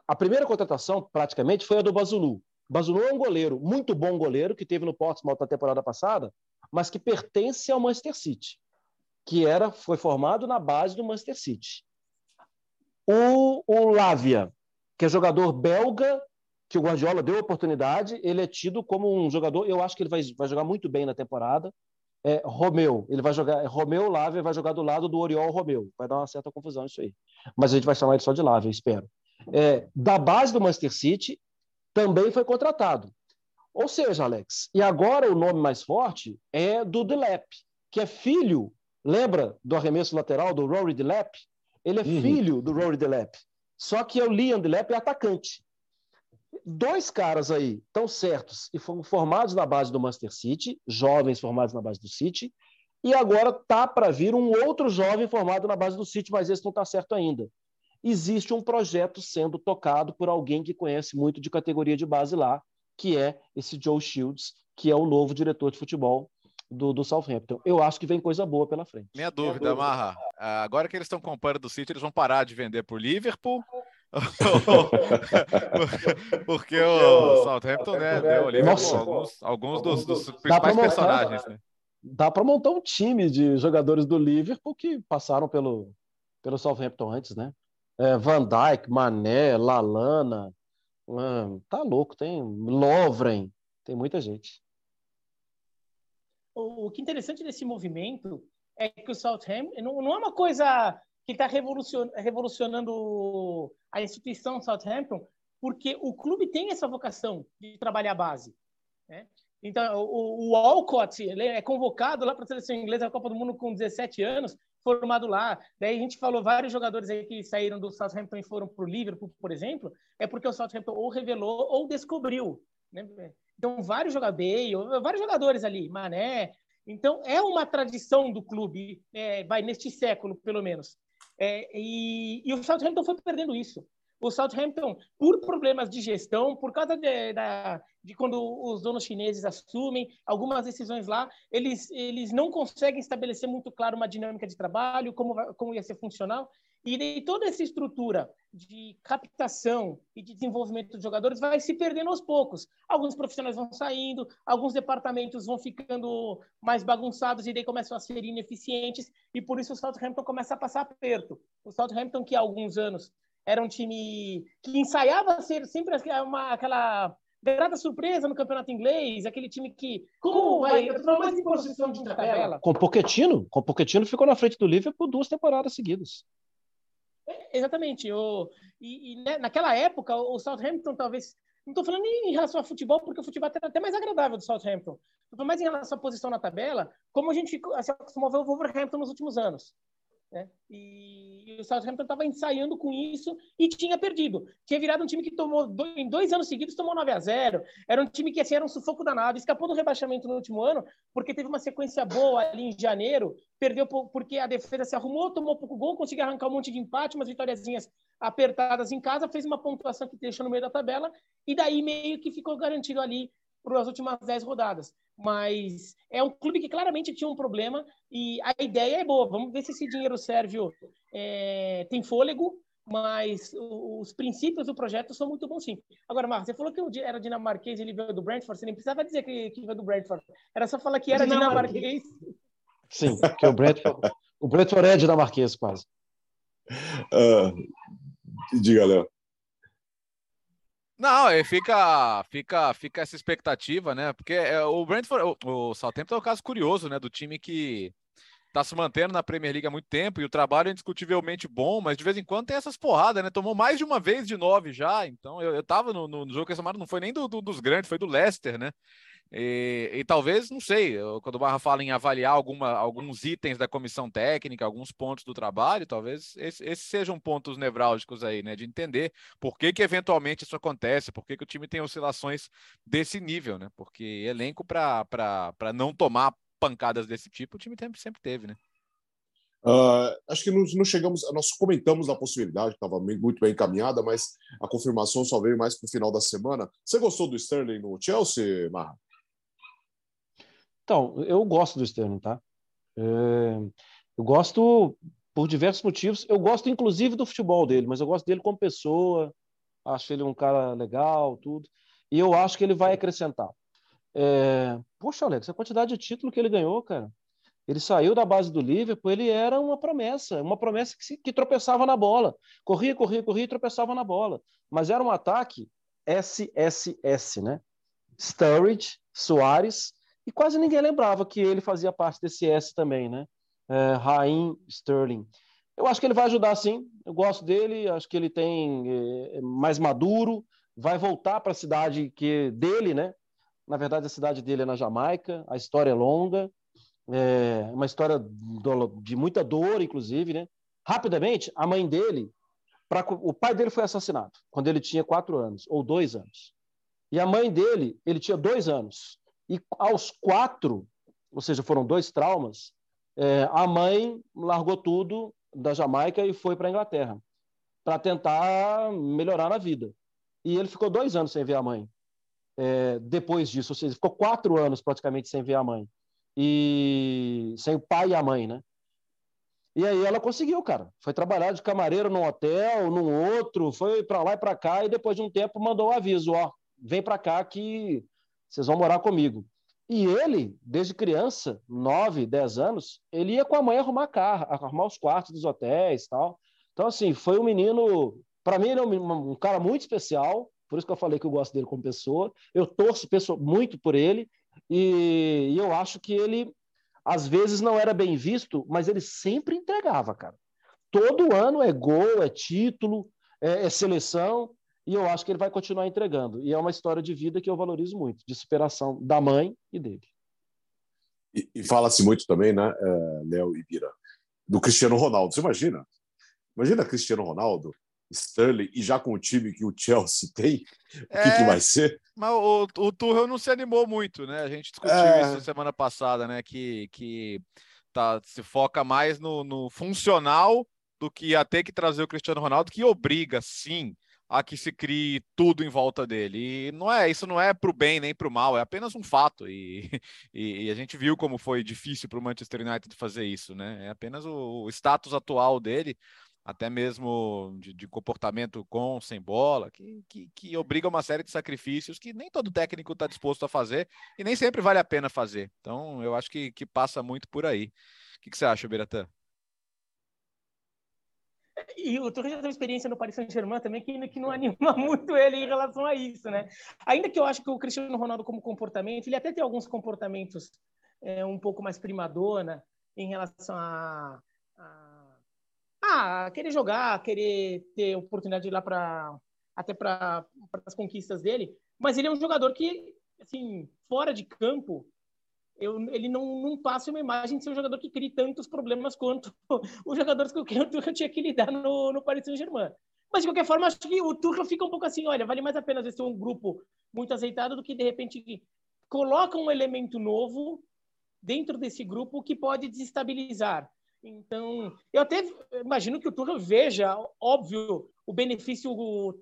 a primeira contratação, praticamente, foi a do Bazulu. Bazulu é um goleiro, muito bom goleiro, que teve no Portsmouth na temporada passada. mas que pertence ao Manchester City, que era foi formado na base do Manchester City. O, o Lavia, que é jogador belga, que o Guardiola deu oportunidade, ele é tido como um jogador, eu acho que ele vai, vai jogar muito bem na temporada. É, Romeu, ele vai jogar, Romeu Lavia vai jogar do lado do Oriol Romeu. Vai dar uma certa confusão isso aí. Mas a gente vai chamar ele só de Lavia, espero. É, da base do Manchester City, também foi contratado. Ou seja, Alex, e agora o nome mais forte é do Delep, que é filho, lembra do arremesso lateral do Rory Delep? Ele é uhum. filho do Rory Delep. Só que é o Liam Delep é atacante. Dois caras aí tão certos e foram formados na base do Manchester City, jovens formados na base do City, e agora tá para vir um outro jovem formado na base do City, mas esse não está certo ainda. Existe um projeto sendo tocado por alguém que conhece muito de categoria de base lá, que é esse Joe Shields, que é o novo diretor de futebol do, do Southampton. Eu acho que vem coisa boa pela frente. Minha dúvida, Minha dúvida. Marra. Agora que eles estão comprando do City, eles vão parar de vender por Liverpool? Porque o Southampton, né, deu ali alguns, alguns dos, dos principais montar, personagens, né? Dá para montar um time de jogadores do Liverpool que passaram pelo, pelo Southampton antes, né? É, Van Dijk, Mané, Lalana, Mano, tá louco, tem Lovren, tem muita gente. O, que é interessante desse movimento é que o Southampton não, não é uma coisa que está revolucion, revolucionando a instituição Southampton, porque o clube tem essa vocação de trabalhar a base. Né? Então, o, o Alcott é convocado lá para a seleção inglesa da Copa do Mundo com 17 anos, formado lá. Daí a gente falou vários jogadores aí que saíram do Southampton e foram para o Liverpool, por exemplo, é porque o Southampton ou revelou ou descobriu. Né? Então, vários jogadores, vários jogadores ali, Mané. Então, é uma tradição do clube, é, vai neste século, pelo menos. É, e, e o Southampton foi perdendo isso o Southampton, por problemas de gestão, por causa de, da, de quando os donos chineses assumem algumas decisões lá, eles, eles não conseguem estabelecer muito claro uma dinâmica de trabalho, como, como ia ser funcional. E daí toda essa estrutura de captação e de desenvolvimento de jogadores vai se perdendo aos poucos. Alguns profissionais vão saindo, alguns departamentos vão ficando mais bagunçados e daí começam a ser ineficientes e por isso o Southampton começa a passar aperto. O Southampton que há alguns anos era um time que ensaiava ser sempre uma, aquela grata surpresa no campeonato inglês, aquele time que. Como vai? Eu tô mais em posição de tabela. Com Pochettino, com Pochettino ficou na frente do Liverpool por duas temporadas seguidas. É, exatamente. O, e, e né, naquela época, o Southampton talvez. Não estou falando em relação ao futebol, porque o futebol é até mais agradável do Southampton. Estou falando mais em relação à posição na tabela, como a gente se acostumou a ver o Wolverhampton nos últimos anos. Né? E, o Southampton estava ensaiando com isso e tinha perdido. Tinha virado um time que tomou, em dois anos seguidos, tomou 9 a 0 Era um time que assim, era um sufoco danado. Escapou do rebaixamento no último ano, porque teve uma sequência boa ali em janeiro. Perdeu porque a defesa se arrumou, tomou pouco gol, conseguiu arrancar um monte de empate, umas vitóriazinhas apertadas em casa, fez uma pontuação que deixou no meio da tabela, e daí meio que ficou garantido ali para as últimas 10 rodadas mas é um clube que claramente tinha um problema e a ideia é boa. Vamos ver se esse dinheiro Sérvio é, tem fôlego, mas os princípios do projeto são muito bons, sim. Agora, Marcos, você falou que era dinamarquês e ele veio do Brentford, você nem precisava dizer que, que veio do Brentford. Era só falar que era dinamarquês. Sim, que o Brentford, o Brentford é dinamarquês quase. Uh, diga, Léo. Não, fica, fica, fica essa expectativa, né? Porque é, o Brentford, o, o Southampton é um caso curioso, né? Do time que está se mantendo na Premier League há muito tempo e o trabalho é indiscutivelmente bom, mas de vez em quando tem essas porradas, né? Tomou mais de uma vez de nove já, então eu, eu tava no, no, jogo que essa não foi nem do, do, dos grandes, foi do Leicester, né? E, e, talvez, não sei, quando o Barra fala em avaliar alguma, alguns itens da comissão técnica, alguns pontos do trabalho, talvez esses esse sejam pontos nevrálgicos aí, né? De entender por que, que eventualmente isso acontece, por que, que o time tem oscilações desse nível, né? Porque elenco para não tomar pancadas desse tipo, o time sempre teve, né? Uh, acho que não, chegamos, nós comentamos a possibilidade, estava muito bem encaminhada, mas a confirmação só veio mais para o final da semana. Você gostou do Sterling no Chelsea, Marra? Então, eu gosto do Sterling, tá? É, eu gosto por diversos motivos. Eu gosto, inclusive, do futebol dele, mas eu gosto dele como pessoa. Acho ele um cara legal, tudo. E eu acho que ele vai acrescentar. É... Poxa, Alex, a quantidade de título que ele ganhou, cara. Ele saiu da base do Liverpool, ele era uma promessa, uma promessa que, se, que tropeçava na bola. Corria, corria, corria e tropeçava na bola. Mas era um ataque SSS, né? Sturridge, Soares, e quase ninguém lembrava que ele fazia parte desse S também, né? É, Raim Sterling. Eu acho que ele vai ajudar sim, eu gosto dele, acho que ele tem é, mais maduro, vai voltar para a cidade que dele, né? Na verdade, a cidade dele é na Jamaica, a história é longa, é uma história de muita dor, inclusive, né? Rapidamente, a mãe dele, pra, o pai dele foi assassinado quando ele tinha quatro anos ou dois anos. E a mãe dele, ele tinha dois anos. E aos quatro, ou seja, foram dois traumas, é, a mãe largou tudo da Jamaica e foi para a Inglaterra para tentar melhorar na vida. E ele ficou dois anos sem ver a mãe. É, depois disso, ou seja, ficou quatro anos praticamente sem ver a mãe e sem o pai e a mãe, né? E aí ela conseguiu, cara. Foi trabalhar de camareiro num hotel, num outro, foi para lá e para cá e depois de um tempo mandou o um aviso, ó, vem para cá que vocês vão morar comigo. E ele, desde criança, 9, 10 anos, ele ia com a mãe arrumar carro, arrumar os quartos dos hotéis, tal. Então assim, foi um menino, para mim ele é um, um, cara muito especial, por isso que eu falei que eu gosto dele como pessoa. Eu torço muito por ele e, e eu acho que ele, às vezes, não era bem visto, mas ele sempre entregava, cara. Todo ano é gol, é título, é, é seleção, e eu acho que ele vai continuar entregando. E é uma história de vida que eu valorizo muito, de superação da mãe e dele. E, e fala-se muito também, né, uh, Léo e Bira, do Cristiano Ronaldo. Você imagina? Imagina Cristiano Ronaldo Sterling e já com o time que o Chelsea tem, o é, que, que, vai ser? Mas o, o Tuchel não se animou muito, né? A gente discutiu é... isso semana passada, né? Que, que tá, se foca mais no, no funcional do que a ter que trazer o Cristiano Ronaldo, que obriga, sim, a que se crie tudo em volta dele. E não é, isso não é para o bem nem para o mal, é apenas um fato. E, e, e, a gente viu como foi difícil para o Manchester United fazer isso, né? É apenas o, o status atual dele até mesmo de, de, comportamento com, sem bola, que, que, que obriga uma série de sacrifícios que nem todo técnico está disposto a fazer e nem sempre vale a pena fazer. Então, eu acho que, que passa muito por aí. O que, que você acha, Biratã? E o Torres já teve experiência no Paris Saint-Germain também, que, que não anima muito ele em relação a isso, né? Ainda que eu acho que o Cristiano Ronaldo, como comportamento, ele até tem alguns comportamentos é, um pouco mais primadona em relação a ah, querer jogar, querer ter oportunidade de ir lá para até para as conquistas dele, mas ele é um jogador que, assim, fora de campo, eu, ele não, não passa uma imagem de ser um jogador que cria tantos problemas quanto os jogadores que eu, que eu tinha que lidar no, no Paris Saint-Germain. Mas, de qualquer forma, acho que o Tuchel fica um pouco assim, olha, vale mais a pena ter um grupo muito azeitado do que, de repente, coloca um elemento novo dentro desse grupo que pode desestabilizar. Então, eu até imagino que o Tuchel veja, óbvio, o benefício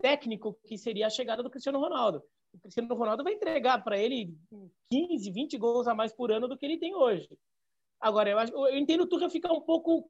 técnico que seria a chegada do Cristiano Ronaldo. O Cristiano Ronaldo vai entregar para ele 15, 20 gols a mais por ano do que ele tem hoje. Agora, eu, acho, eu entendo o Tuchel ficar um pouco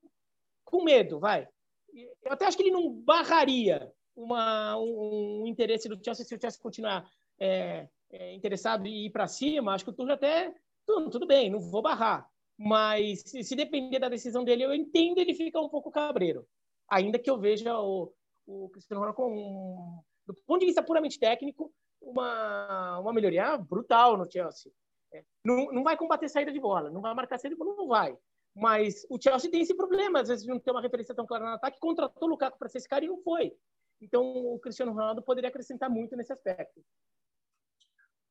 com medo, vai. Eu até acho que ele não barraria uma, um, um interesse do Chelsea se o Chelsea continuar é, é, interessado em ir para cima. Acho que o Tuchel até, tudo, tudo bem, não vou barrar. Mas se depender da decisão dele, eu entendo ele ficar um pouco cabreiro. Ainda que eu veja o, o Cristiano Ronaldo com, do ponto de vista puramente técnico, uma, uma melhoria brutal no Chelsea. É, não, não vai combater saída de bola, não vai marcar saída de bola, não vai. Mas o Chelsea tem esse problema, às vezes não tem uma referência tão clara no ataque, contratou o Lukaku para ser esse cara e não foi. Então o Cristiano Ronaldo poderia acrescentar muito nesse aspecto.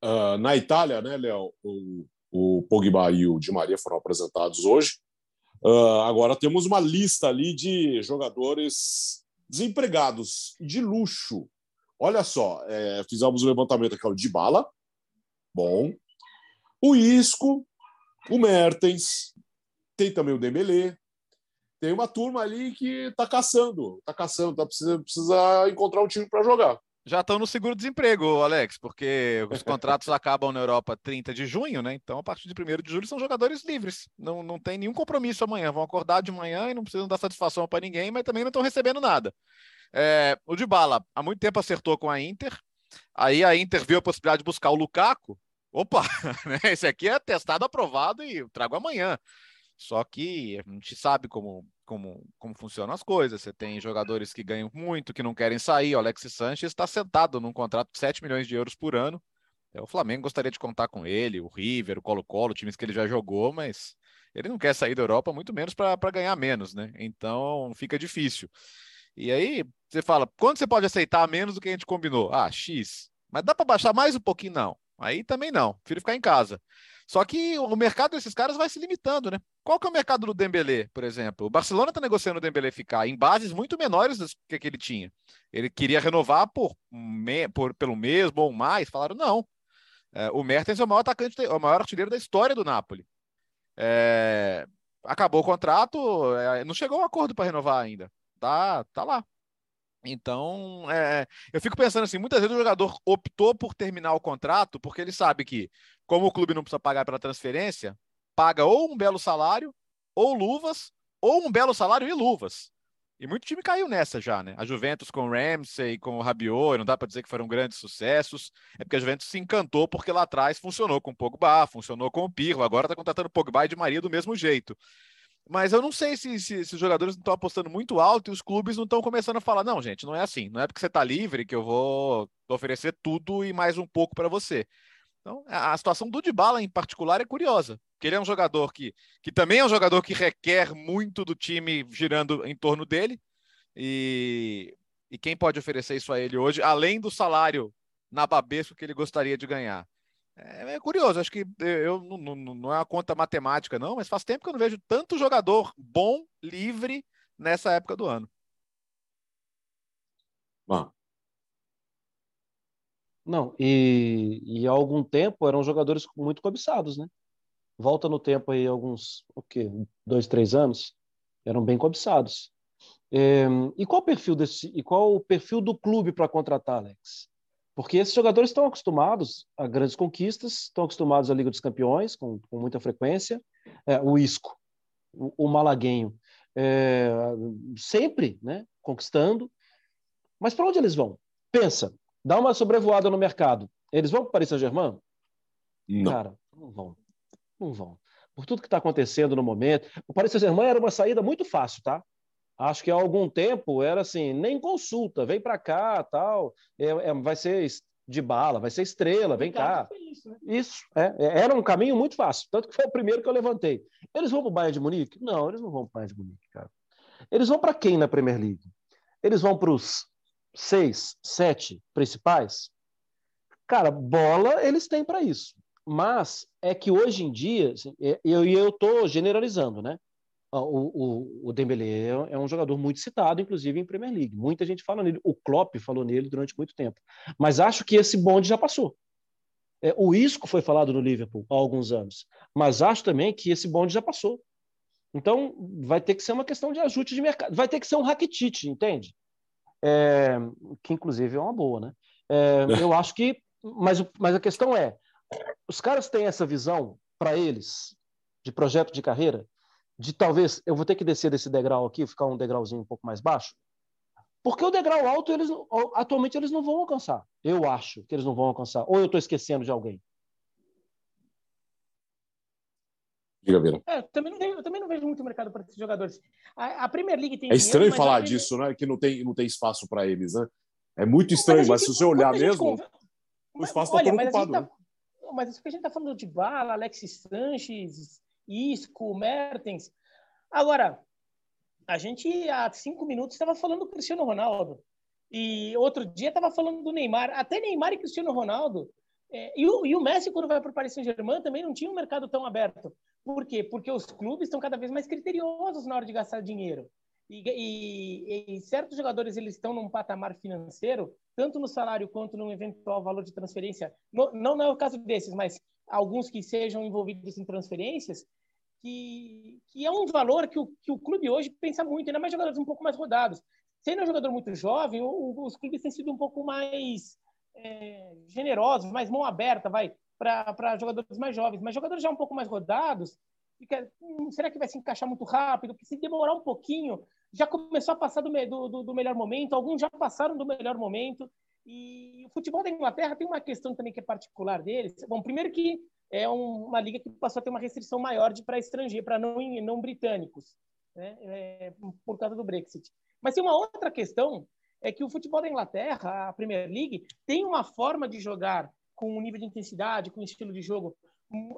Uh, na Itália, né, Léo, o o Pogba e o Di Maria foram apresentados hoje. Uh, agora temos uma lista ali de jogadores desempregados de luxo. Olha só, é, fizemos um levantamento aqui, o Dybala, bom, o Isco, o Mertens, tem também o Dembélé, tem uma turma ali que está caçando, está caçando, tá, precisa, precisa encontrar um time para jogar já estão no seguro-desemprego, Alex, porque os contratos acabam na Europa 30 de junho, né? Então, a partir de 1 de julho, são jogadores livres. Não, não tem nenhum compromisso amanhã. Vão acordar de manhã e não precisam dar satisfação para ninguém, mas também não estão recebendo nada. É, o Bala há muito tempo acertou com a Inter. Aí a Inter viu a possibilidade de buscar o Lukaku Opa, né? esse aqui é testado, aprovado e trago amanhã. Só que a gente sabe como, como, como funcionam as coisas. Você tem jogadores que ganham muito, que não querem sair. O Alex Sanches está sentado num contrato de 7 milhões de euros por ano. É, o Flamengo gostaria de contar com ele, o River, o Colo-Colo, times que ele já jogou, mas ele não quer sair da Europa, muito menos para ganhar menos, né? Então fica difícil. E aí você fala, quando você pode aceitar menos do que a gente combinou? Ah, X. Mas dá para baixar mais um pouquinho? Não. Aí também não. Prefiro ficar em casa. Só que o mercado desses caras vai se limitando, né? Qual que é o mercado do Dembélé, por exemplo? O Barcelona está negociando o Dembélé ficar em bases muito menores do que, que ele tinha. Ele queria renovar por, por pelo mesmo ou mais. Falaram não. É, o Mertens é o maior atacante, o maior artilheiro da história do Napoli. É, acabou o contrato, é, não chegou um acordo para renovar ainda. Tá, tá lá. Então, é, eu fico pensando assim, muitas vezes o jogador optou por terminar o contrato porque ele sabe que, como o clube não precisa pagar pela transferência, paga ou um belo salário, ou luvas, ou um belo salário e luvas. E muito time caiu nessa já, né? A Juventus com o Ramsey, com o Rabiot, não dá para dizer que foram grandes sucessos. É porque a Juventus se encantou porque lá atrás funcionou com o Pogba, funcionou com o Pirlo, agora está contratando o Pogba e de Maria do mesmo jeito. Mas eu não sei se, se, se os jogadores não estão apostando muito alto e os clubes não estão começando a falar: não, gente, não é assim. Não é porque você está livre que eu vou oferecer tudo e mais um pouco para você. Então, a situação do Dybala em particular é curiosa, porque ele é um jogador que, que também é um jogador que requer muito do time girando em torno dele. E, e quem pode oferecer isso a ele hoje, além do salário nababesco que ele gostaria de ganhar? É, é curioso, acho que eu não, não, não é uma conta matemática, não, mas faz tempo que eu não vejo tanto jogador bom, livre, nessa época do ano. Ah, não, e, e há algum tempo eram jogadores muito cobiçados, né? Volta no tempo aí alguns, o quê? Dois, três anos, eram bem cobiçados. É, e qual o perfil desse, e qual o perfil do clube para contratar, Alex? Porque esses jogadores estão acostumados a grandes conquistas, estão acostumados à Liga dos Campeões com, com muita frequência. É, o Isco, o, o Malaguenho, é, sempre, né? Conquistando. Mas para onde eles vão? Pensa, dá uma sobrevoada no mercado. Eles vão para o Paris Saint-Germain? Não. Cara, não vão. Não vão. Por tudo que está acontecendo no momento. O Paris Saint-Germain era uma saída muito fácil, tá? Acho que há algum tempo era assim, nem consulta, vem para cá, tal, é, é, vai ser de bala, vai ser estrela, vem cá. Isso, né? isso é, é, era um caminho muito fácil, tanto que foi o primeiro que eu levantei. Eles vão para o Bayern de Munique? Não, eles não vão para o Bayern de Munique, cara. Eles vão para quem na Premier League? Eles vão para os seis, sete principais, cara, bola eles têm para isso. Mas é que hoje em dia, assim, é, eu eu estou generalizando, né? O, o, o Dembélé é um jogador muito citado, inclusive em Premier League. Muita gente fala nele. O Klopp falou nele durante muito tempo. Mas acho que esse bonde já passou. É, o Isco foi falado no Liverpool há alguns anos, mas acho também que esse bonde já passou. Então vai ter que ser uma questão de ajuste de mercado. Vai ter que ser um Rakitic, entende? é, que inclusive é uma boa, né? É, eu acho que, mas, mas a questão é, os caras têm essa visão para eles de projeto de carreira, de talvez eu vou ter que descer desse degrau aqui, ficar um degrauzinho um pouco mais baixo, porque o degrau alto eles atualmente eles não vão alcançar. Eu acho que eles não vão alcançar. Ou eu estou esquecendo de alguém. Diga, Vira. É, também não vejo, eu também não vejo muito mercado para esses jogadores. A, a, Premier League tem. É estranho dinheiro, falar disso, né? Que não tem, não tem espaço para eles, né? É muito estranho, mas, mas se você olhar mesmo, o espaço está todo ocupado. Tá, né? Mas isso que a gente está falando de Bala, Alexis Sanches, Isco, Mertens. Agora, a gente há cinco minutos estava falando do Cristiano Ronaldo. E outro dia estava falando do Neymar. Até Neymar e Cristiano Ronaldo. É, e, o, e, o, Messi, quando vai para o Paris Saint-Germain, também não tinha um mercado tão aberto. Por quê? Porque os clubes estão cada vez mais criteriosos na hora de gastar dinheiro. E, e, e, certos jogadores eles estão num patamar financeiro, tanto no salário quanto no eventual valor de transferência. No, não, não é o caso desses, mas alguns que sejam envolvidos em transferências, que, que é um valor que o, que o clube hoje pensa muito, ainda mais jogadores um pouco mais rodados. Sendo um jogador muito jovem, o, os clubes têm sido um pouco mais é, generosos, mais mão aberta, vai para jogadores mais jovens, mas jogadores já um pouco mais rodados, fica, hum, será que vai se encaixar muito rápido? Porque se demorar um pouquinho, já começou a passar do, do, do melhor momento, alguns já passaram do melhor momento, E o futebol da Inglaterra tem uma questão também que é particular deles. Bom, primeiro que é uma liga que passou a ter uma restrição maior de para estrangeiros, para não, não britânicos, né? É, por causa do Brexit. Mas tem uma outra questão, é que o futebol da Inglaterra, a Premier League, tem uma forma de jogar com um nível de intensidade, com um estilo de jogo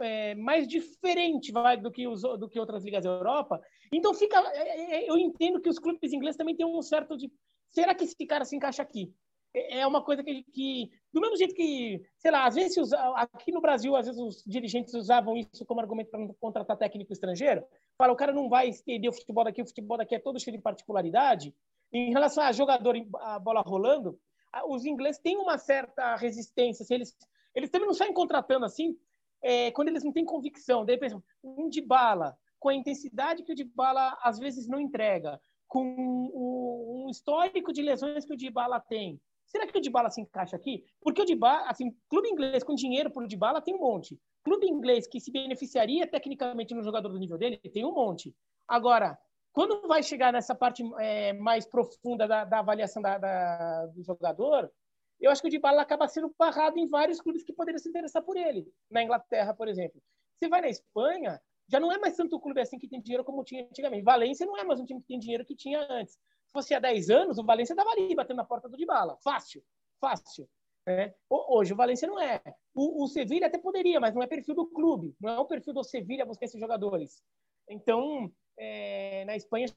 é, mais diferente vai, do, que os, do que outras ligas da Europa. Então fica, é, é, eu entendo que os clubes ingleses também têm um certo de será que esse cara se encaixa aqui? É, é uma coisa que, que, do mesmo jeito que, sei lá, às vezes usa, aqui no Brasil, às vezes os dirigentes usavam isso como argumento para não contratar técnico estrangeiro. Fala, o cara não vai entender o futebol daqui, o futebol daqui é todo cheio de particularidade. Em relação a jogador, a bola rolando, os ingleses têm uma certa resistência. Assim, eles, eles também não saem contratando assim, é, quando eles não têm convicção. Daí um de bala, com a intensidade que o de bala às vezes não entrega, com o, um histórico de lesões que o de bala tem. Será que o de bala se encaixa aqui? Porque o de bala, assim, clube inglês com dinheiro por de bala tem um monte. Clube inglês que se beneficiaria tecnicamente no jogador do nível dele tem um monte. Agora, quando vai chegar nessa parte é, mais profunda da, da avaliação da, da, do jogador, eu acho que o Dybala acaba sendo barrado em vários clubes que poderiam se interessar por ele. Na Inglaterra, por exemplo. Você vai na Espanha, já não é mais tanto clube assim que tem dinheiro como tinha antigamente. Valência não é mais um time que tem dinheiro que tinha antes. Se fosse há 10 anos, o Valência estava ali, batendo na porta do Dybala. Fácil, fácil. É. Hoje o Valência não é. O, o Sevilha até poderia, mas não é perfil do clube. Não é o perfil do Sevilha buscar esses jogadores. Então, é, na Espanha,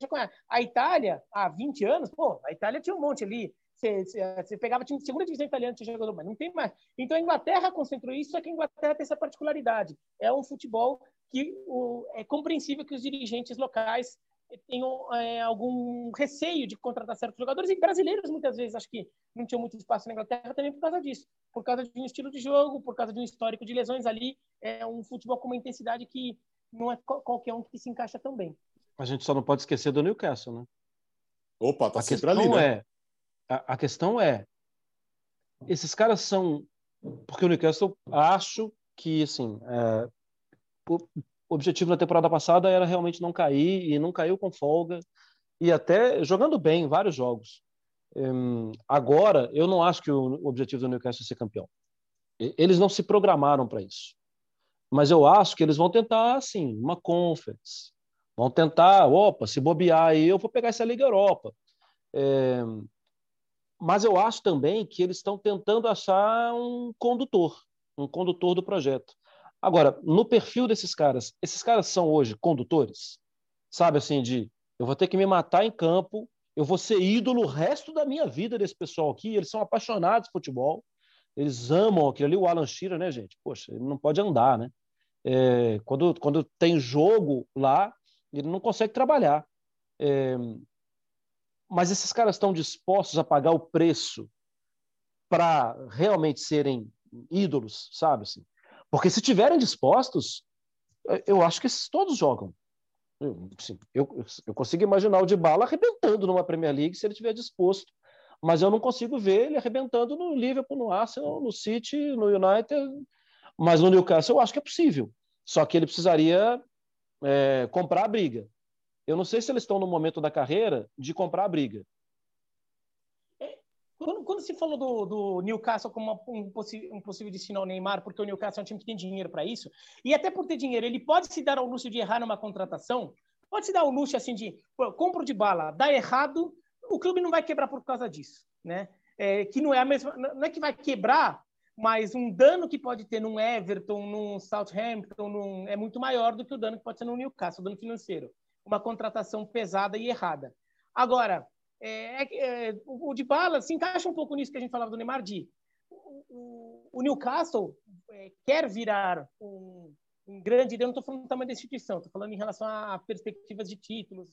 a Itália, há 20 anos, pô, a Itália tinha um monte ali. Você, pegava de segunda divisão italiana, tinha jogador, mas não tem mais. Então a Inglaterra concentrou isso, só que a Inglaterra tem essa particularidade. É um futebol que o, é compreensível que os dirigentes locais tenham é, algum receio de contratar certos jogadores e brasileiros muitas vezes acho que não tinham muito espaço na Inglaterra também por causa disso, por causa de um estilo de jogo, por causa de um histórico de lesões ali, é um futebol com uma intensidade que não é qualquer um que se encaixa tão bem. A gente só não pode esquecer do Newcastle, né? Opa, tá a sempre ali, né? É, a, a questão é, esses caras são, porque o Newcastle acho que assim, é, o, objetivo da temporada passada era realmente não cair e não caiu com folga e até jogando bem vários jogos. Um, agora, eu não acho que o, objetivo do Newcastle é ser campeão. Eles não se programaram para isso. Mas eu acho que eles vão tentar, assim, uma conference. Vão tentar, opa, se bobear aí, eu vou pegar essa Liga Europa. É, mas eu acho também que eles estão tentando achar um condutor, um condutor do projeto. Agora, no perfil desses caras, esses caras são hoje condutores? Sabe assim, de eu vou ter que me matar em campo, eu vou ser ídolo o resto da minha vida desse pessoal aqui, eles são apaixonados por futebol, eles amam aquilo ali, o Alan Shearer, né, gente? Poxa, ele não pode andar, né? É, quando, quando tem jogo lá, ele não consegue trabalhar. É, mas esses caras estão dispostos a pagar o preço para realmente serem ídolos, sabe? Assim? Porque se tiverem dispostos, eu acho que todos jogam. Eu, assim, eu, eu consigo imaginar o de bala arrebentando numa Premier League se ele estiver disposto, mas eu não consigo ver ele arrebentando no Liverpool, no Arsenal, no City, no United, mas no Newcastle eu acho que é possível. Só que ele precisaria é, comprar a briga. Eu não sei se eles estão no momento da carreira de comprar a briga. Quando, quando, se falou do, do Newcastle como um, um, possível destino ao Neymar, porque o Newcastle é um time que tem dinheiro para isso, e até por ter dinheiro, ele pode se dar ao luxo de errar numa contratação, pode se dar ao luxo assim de pô, compro de bala, dá errado, o clube não vai quebrar por causa disso, né? É, que não é a mesma, não é que vai quebrar, mas um dano que pode ter num Everton, num Southampton, num, é muito maior do que o dano que pode ter no Newcastle, o dano financeiro uma contratação pesada e errada. Agora, é, é, é o de bala se encaixa um pouco nisso que a gente falava do Neymar de o, o Newcastle é, quer virar um, um grande, eu não estou falando do tamanho da instituição, estou falando em relação a perspectivas de títulos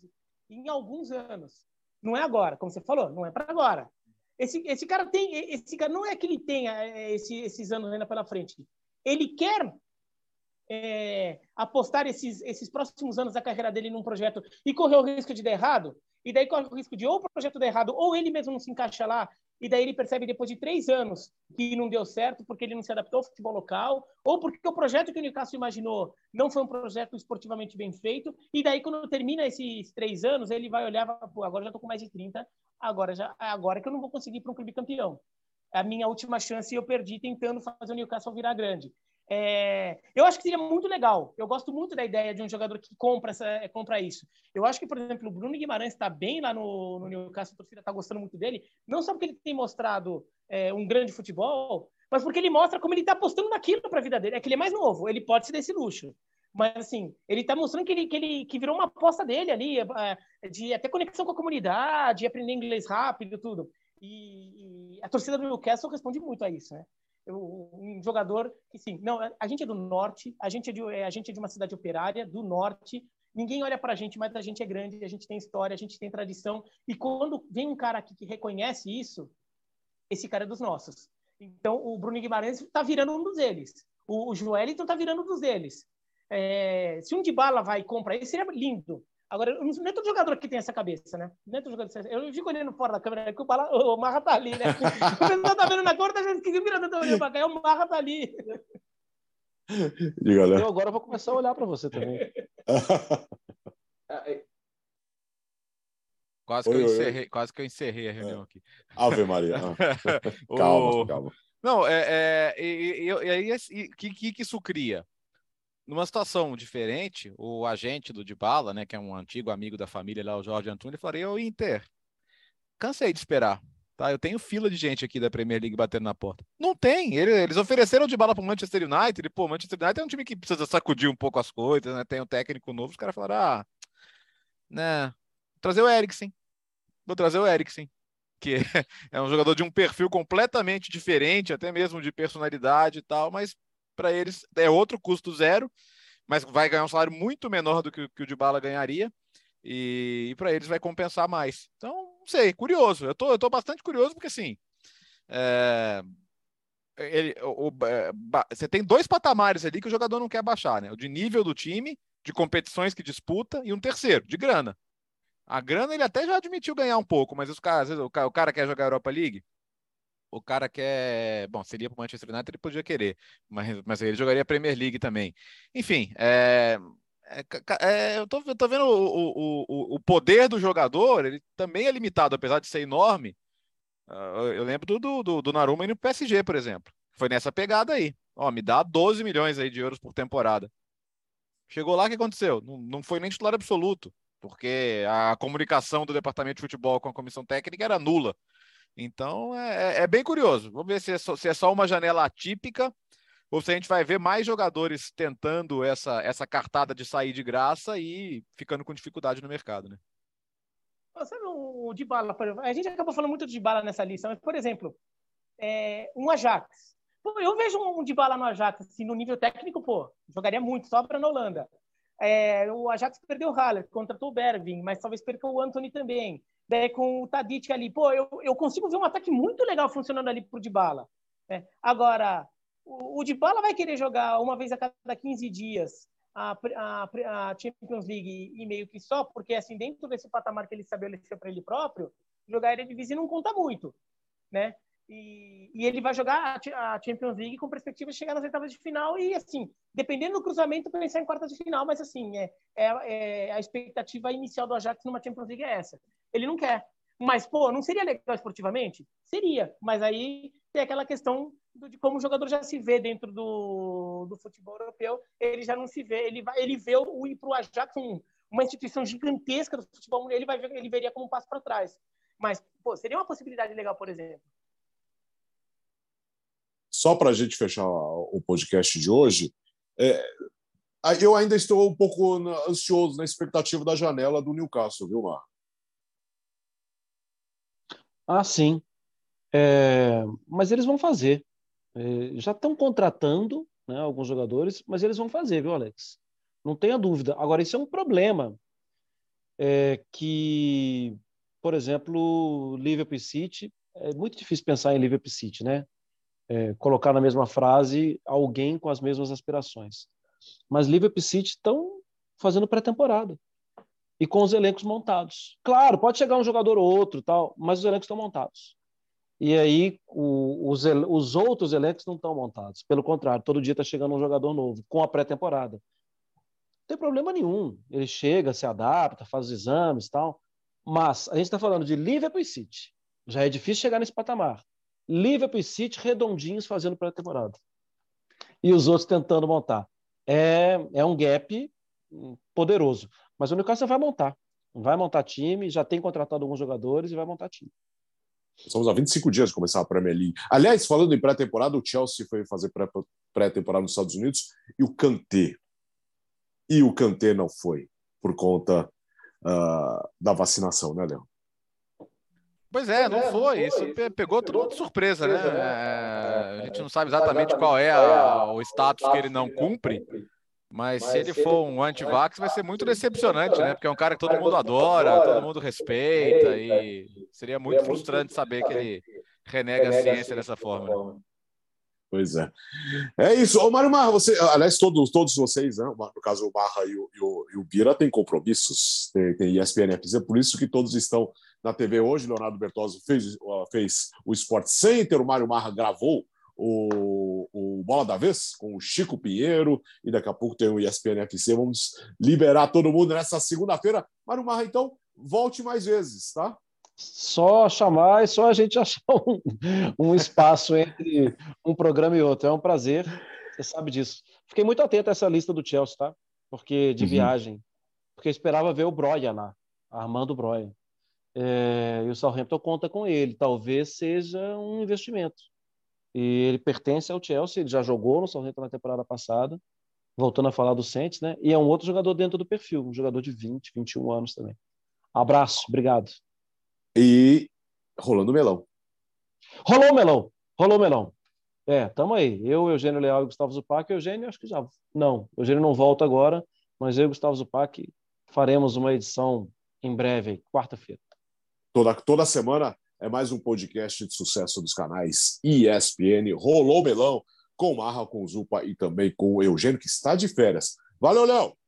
em alguns anos. Não é agora, como você falou, não é para agora. Esse, esse cara tem, esse cara não é que ele tenha é, esse, esses anos ainda pela frente. Ele quer é, apostar esses, esses próximos anos da carreira dele num projeto e correr o risco de dar errado, e daí corre o risco de ou o projeto dar errado, ou ele mesmo não se encaixa lá, e daí ele percebe depois de três anos que não deu certo porque ele não se adaptou ao futebol local, ou porque o projeto que o Newcastle imaginou não foi um projeto esportivamente bem feito, e daí quando termina esses três anos, ele vai olhar e agora já estou com mais de 30, agora, já, agora que eu não vou conseguir ir para um clube campeão. a minha última chance eu perdi tentando fazer o Newcastle virar grande. É, eu acho que seria muito legal. Eu gosto muito da ideia de um jogador que compra, essa, é, compra isso. Eu acho que, por exemplo, o Bruno Guimarães está bem lá no, no Newcastle, a torcida está gostando muito dele, não só porque ele tem mostrado é, um grande futebol, mas porque ele mostra como ele está apostando naquilo para a vida dele. É que ele é mais novo, ele pode se dar esse luxo. Mas, assim, ele está mostrando que ele, que ele que virou uma aposta dele ali, é, de até conexão com a comunidade, aprender inglês rápido, tudo. E, e a torcida do Newcastle responde muito a isso, né? Um jogador que sim, não, a gente é do norte, a gente é de, a gente é de uma cidade operária do norte. Ninguém olha para a gente, mas a gente é grande, a gente tem história, a gente tem tradição. E quando vem um cara aqui que reconhece isso, esse cara é dos nossos. Então o Bruno Guimarães está virando um dos eles. O, Joelito está virando um dos eles. É, se um de bala vai e compra isso, seria lindo. Agora, não é todo jogador que tem essa cabeça, né? É todo jogador Eu fico olhando fora da câmera, que o, bala, o Marra tá ali, né? O pessoal tá vendo na cor, tá vendo que virando, tá olhando pra cá, o Marra tá ali. Diga, né? Eu agora vou começar a olhar para você também. Quase, oi, que eu oi, encerrei, oi. quase que eu encerrei a reunião é. aqui. Ave Maria. calma, calma. Não, é, é, e, e, e aí, o que, que isso cria? Numa situação diferente, o agente do Dybala, né, que é um antigo amigo da família lá, o Jorge Antunes, ele falou: "Eu Inter, cansei de esperar, tá? Eu tenho fila de gente aqui da Premier League batendo na porta". Não tem, eles ofereceram o Dybala para o Manchester United, e, pô, Manchester United é um time que precisa sacudir um pouco as coisas, né? Tem um técnico novo, os caras falaram: "Ah, né, vou trazer o Eriksen. Vou trazer o Eriksen." que é um jogador de um perfil completamente diferente, até mesmo de personalidade e tal, mas para eles é outro custo zero, mas vai ganhar um salário muito menor do que, que o de bala ganharia. E, e para eles vai compensar mais. Então, não sei, curioso. Eu tô, eu tô bastante curioso porque assim. É, ele, o, o, é, você tem dois patamares ali que o jogador não quer baixar, né? O de nível do time, de competições que disputa, e um terceiro, de grana. A grana ele até já admitiu ganhar um pouco, mas os caras, o cara, o cara quer jogar Europa League, o cara quer. Bom, seria para o Manchester United, ele podia querer, mas, mas ele jogaria Premier League também. Enfim, é, é, é, eu, tô, tô vendo o, o, o poder do jogador, ele também é limitado, apesar de ser enorme. Uh, eu lembro do, do, do Naruma pro PSG, por exemplo. Foi nessa pegada aí. Ó, me dá 12 milhões aí de euros por temporada. Chegou lá, o que aconteceu? Não, não foi nem titular absoluto, porque a comunicação do departamento de futebol com a comissão técnica era nula. Então é, é, é bem curioso. Vamos ver se é, só, se é só uma janela atípica ou se a gente vai ver mais jogadores tentando essa, essa cartada de sair de graça e ficando com dificuldade no mercado, né? O de bala? A gente acabou falando muito de bala nessa lista, mas, por exemplo, é, um Ajax. Pô, eu vejo um de bala no Ajax, assim, no nível técnico, pô, jogaria muito, só para na Holanda. É, o Ajax perdeu o Haller, contratou o Bervin, mas talvez perca o Anthony também daí com o Tadic ali. Pô, eu, eu consigo ver um ataque muito legal funcionando ali pro Dybala. Né? Agora, o, o Dybala vai querer jogar uma vez a cada 15 dias a, a, a Champions League e meio que só, porque assim, dentro desse patamar que ele estabeleceu para ele próprio, jogar a Eredivisie não conta muito, né? E, e, ele vai jogar a Champions League com perspectiva de chegar nas oitavas de final e, assim, dependendo do cruzamento, pensar em quartas de final, mas, assim, é, é, é, a expectativa inicial do Ajax numa Champions League é essa. Ele não quer. Mas, pô, não seria legal esportivamente? Seria. Mas aí tem aquela questão de como o jogador já se vê dentro do, do futebol europeu. Ele já não se vê. Ele, vai, ele vê o, ir para o Ajax, um, uma instituição gigantesca do futebol, ele, vai ele veria como um passo para trás. Mas, pô, seria uma possibilidade legal, por exemplo só para a gente fechar o podcast de hoje, é, eu ainda estou um pouco ansioso na expectativa da janela do Newcastle, viu, Mar? Ah, sim. É, mas eles vão fazer. É, já estão contratando né, alguns jogadores, mas eles vão fazer, viu, Alex? Não tenha dúvida. Agora, isso é um problema é, que, por exemplo, Liverpool City, é muito difícil pensar em Liverpool City, né? É, colocar na mesma frase alguém com as mesmas aspirações. Mas Liverpool City estão fazendo pré-temporada e com os elencos montados. Claro, pode chegar um jogador ou outro, tal, mas os elencos estão montados. E aí o, os, os outros elencos não estão montados. Pelo contrário, todo dia está chegando um jogador novo com a pré-temporada. Não tem problema nenhum. Ele chega, se adapta, faz os exames, tal. Mas a gente está falando de Liverpool City. Já é difícil chegar nesse patamar. Liverpool e City redondinhos fazendo pré-temporada. E os outros tentando montar. É, é um gap poderoso. Mas o Newcastle vai montar. Vai montar time, já tem contratado alguns jogadores e vai montar time. Estamos a 25 dias de começar a Premier League. Aliás, falando em pré-temporada, o Chelsea foi fazer pré-temporada nos Estados Unidos e o Kanté. E o Kanté não foi, por conta uh, da vacinação, né, Léo? Pois é, não foi. Isso pegou todo mundo de surpresa, né? É, a gente não sabe exatamente qual é a, o status que ele não cumpre. Mas, Mas se ele for um anti-vax, vai ser muito decepcionante, né? Porque é um cara que todo mundo adora, todo mundo respeita, e seria muito frustrante saber que ele renega a ciência dessa forma. Pois é. É isso. Ô, Mário Marra, você, aliás, todos, todos vocês, né? no caso o Marra e o, e o, e o Bira, têm compromissos, tem, tem ESPN FZ, por isso que todos estão na TV hoje. Leonardo Bertozzi fez, fez o Sport Center, o Mário Marra gravou o, o Bola da Vez com o Chico Pinheiro e daqui a pouco tem o ESPN. Vamos liberar todo mundo nessa segunda-feira. Mário Marra, então, volte mais vezes, tá? Só chamar e só a gente achar um, um espaço entre um programa e outro. É um prazer, você sabe disso. Fiquei muito atento a essa lista do Chelsea, tá? Porque de uhum. viagem. Porque eu esperava ver o Broia lá, Armando Broia. É, e o Southampton conta com ele. Talvez seja um investimento. E ele pertence ao Chelsea, ele já jogou no Southampton na temporada passada, voltando a falar do Saints, né? E é um outro jogador dentro do perfil, um jogador de 20, 21 anos também. Abraço, obrigado. E rolando melão. Rolou melão, rolou melão. É, tamo aí. Eu, Eugênio Leal e Gustavo Zupac. Eugênio, acho que já. Não, Eugênio não volta agora, mas eu e Gustavo Zupac faremos uma edição em breve, quarta-feira. Toda, toda semana é mais um podcast de sucesso dos canais ESPN. Rolou Melão com Marra, com Zupa e também com o Eugênio, que está de férias. Valeu, Léo!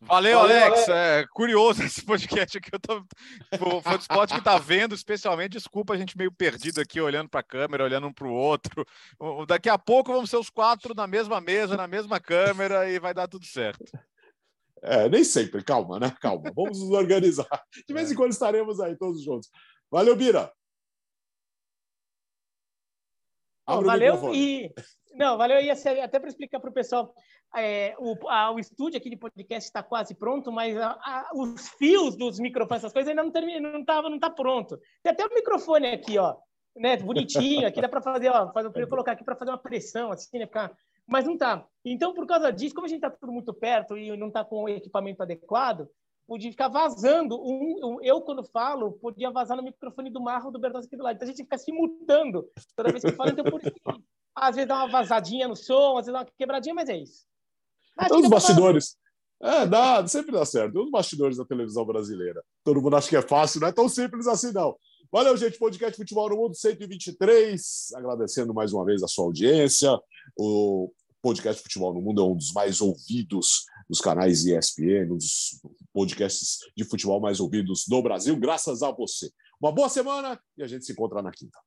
Valeu, Valeu, Alex. É curioso esse podcast aqui. Eu tô... O Fotspot que tá vendo, especialmente, desculpa a gente meio perdido aqui, olhando para a câmera, olhando um para o outro. Daqui a pouco vamos ser os quatro na mesma mesa, na mesma câmera e vai dar tudo certo. É, nem sempre, calma, né? Calma, vamos nos organizar. De vez em quando estaremos aí todos juntos. Valeu, Bira. Oh, valeu e não, valeu e até para explicar para o pessoal, é, o, a, o estúdio aqui de podcast está quase pronto, mas a, a, os fios dos microfones, essas coisas ainda não termina, não tá, não tá pronto. Tem até o microfone aqui, ó, né, bonitinho, aqui dá para fazer, ó, fazer, eu colocar aqui para fazer uma pressão assim, né, ficar mas não tá. Então, por causa disso, como a gente está tudo muito perto e não está com o equipamento adequado, podia ficar vazando. Um, um, eu, quando falo, podia vazar no microfone do Marro do Bertozzi aqui do lado. Então, a gente fica se mutando toda vez que fala. Então, por isso, às vezes dá uma vazadinha no som, às vezes dá uma quebradinha, mas é isso. então, os bastidores. É, dá, sempre dá certo. Os bastidores da televisão brasileira. Todo mundo acha que é fácil, não é tão simples assim, não. Valeu, gente. Podcast Futebol no Mundo 123. Agradecendo mais uma vez a sua audiência. O podcast Futebol no Mundo é um dos mais ouvidos dos canais ESPN, um dos podcasts de futebol mais ouvidos do Brasil, graças a você. Uma boa semana e a gente se encontra na quinta.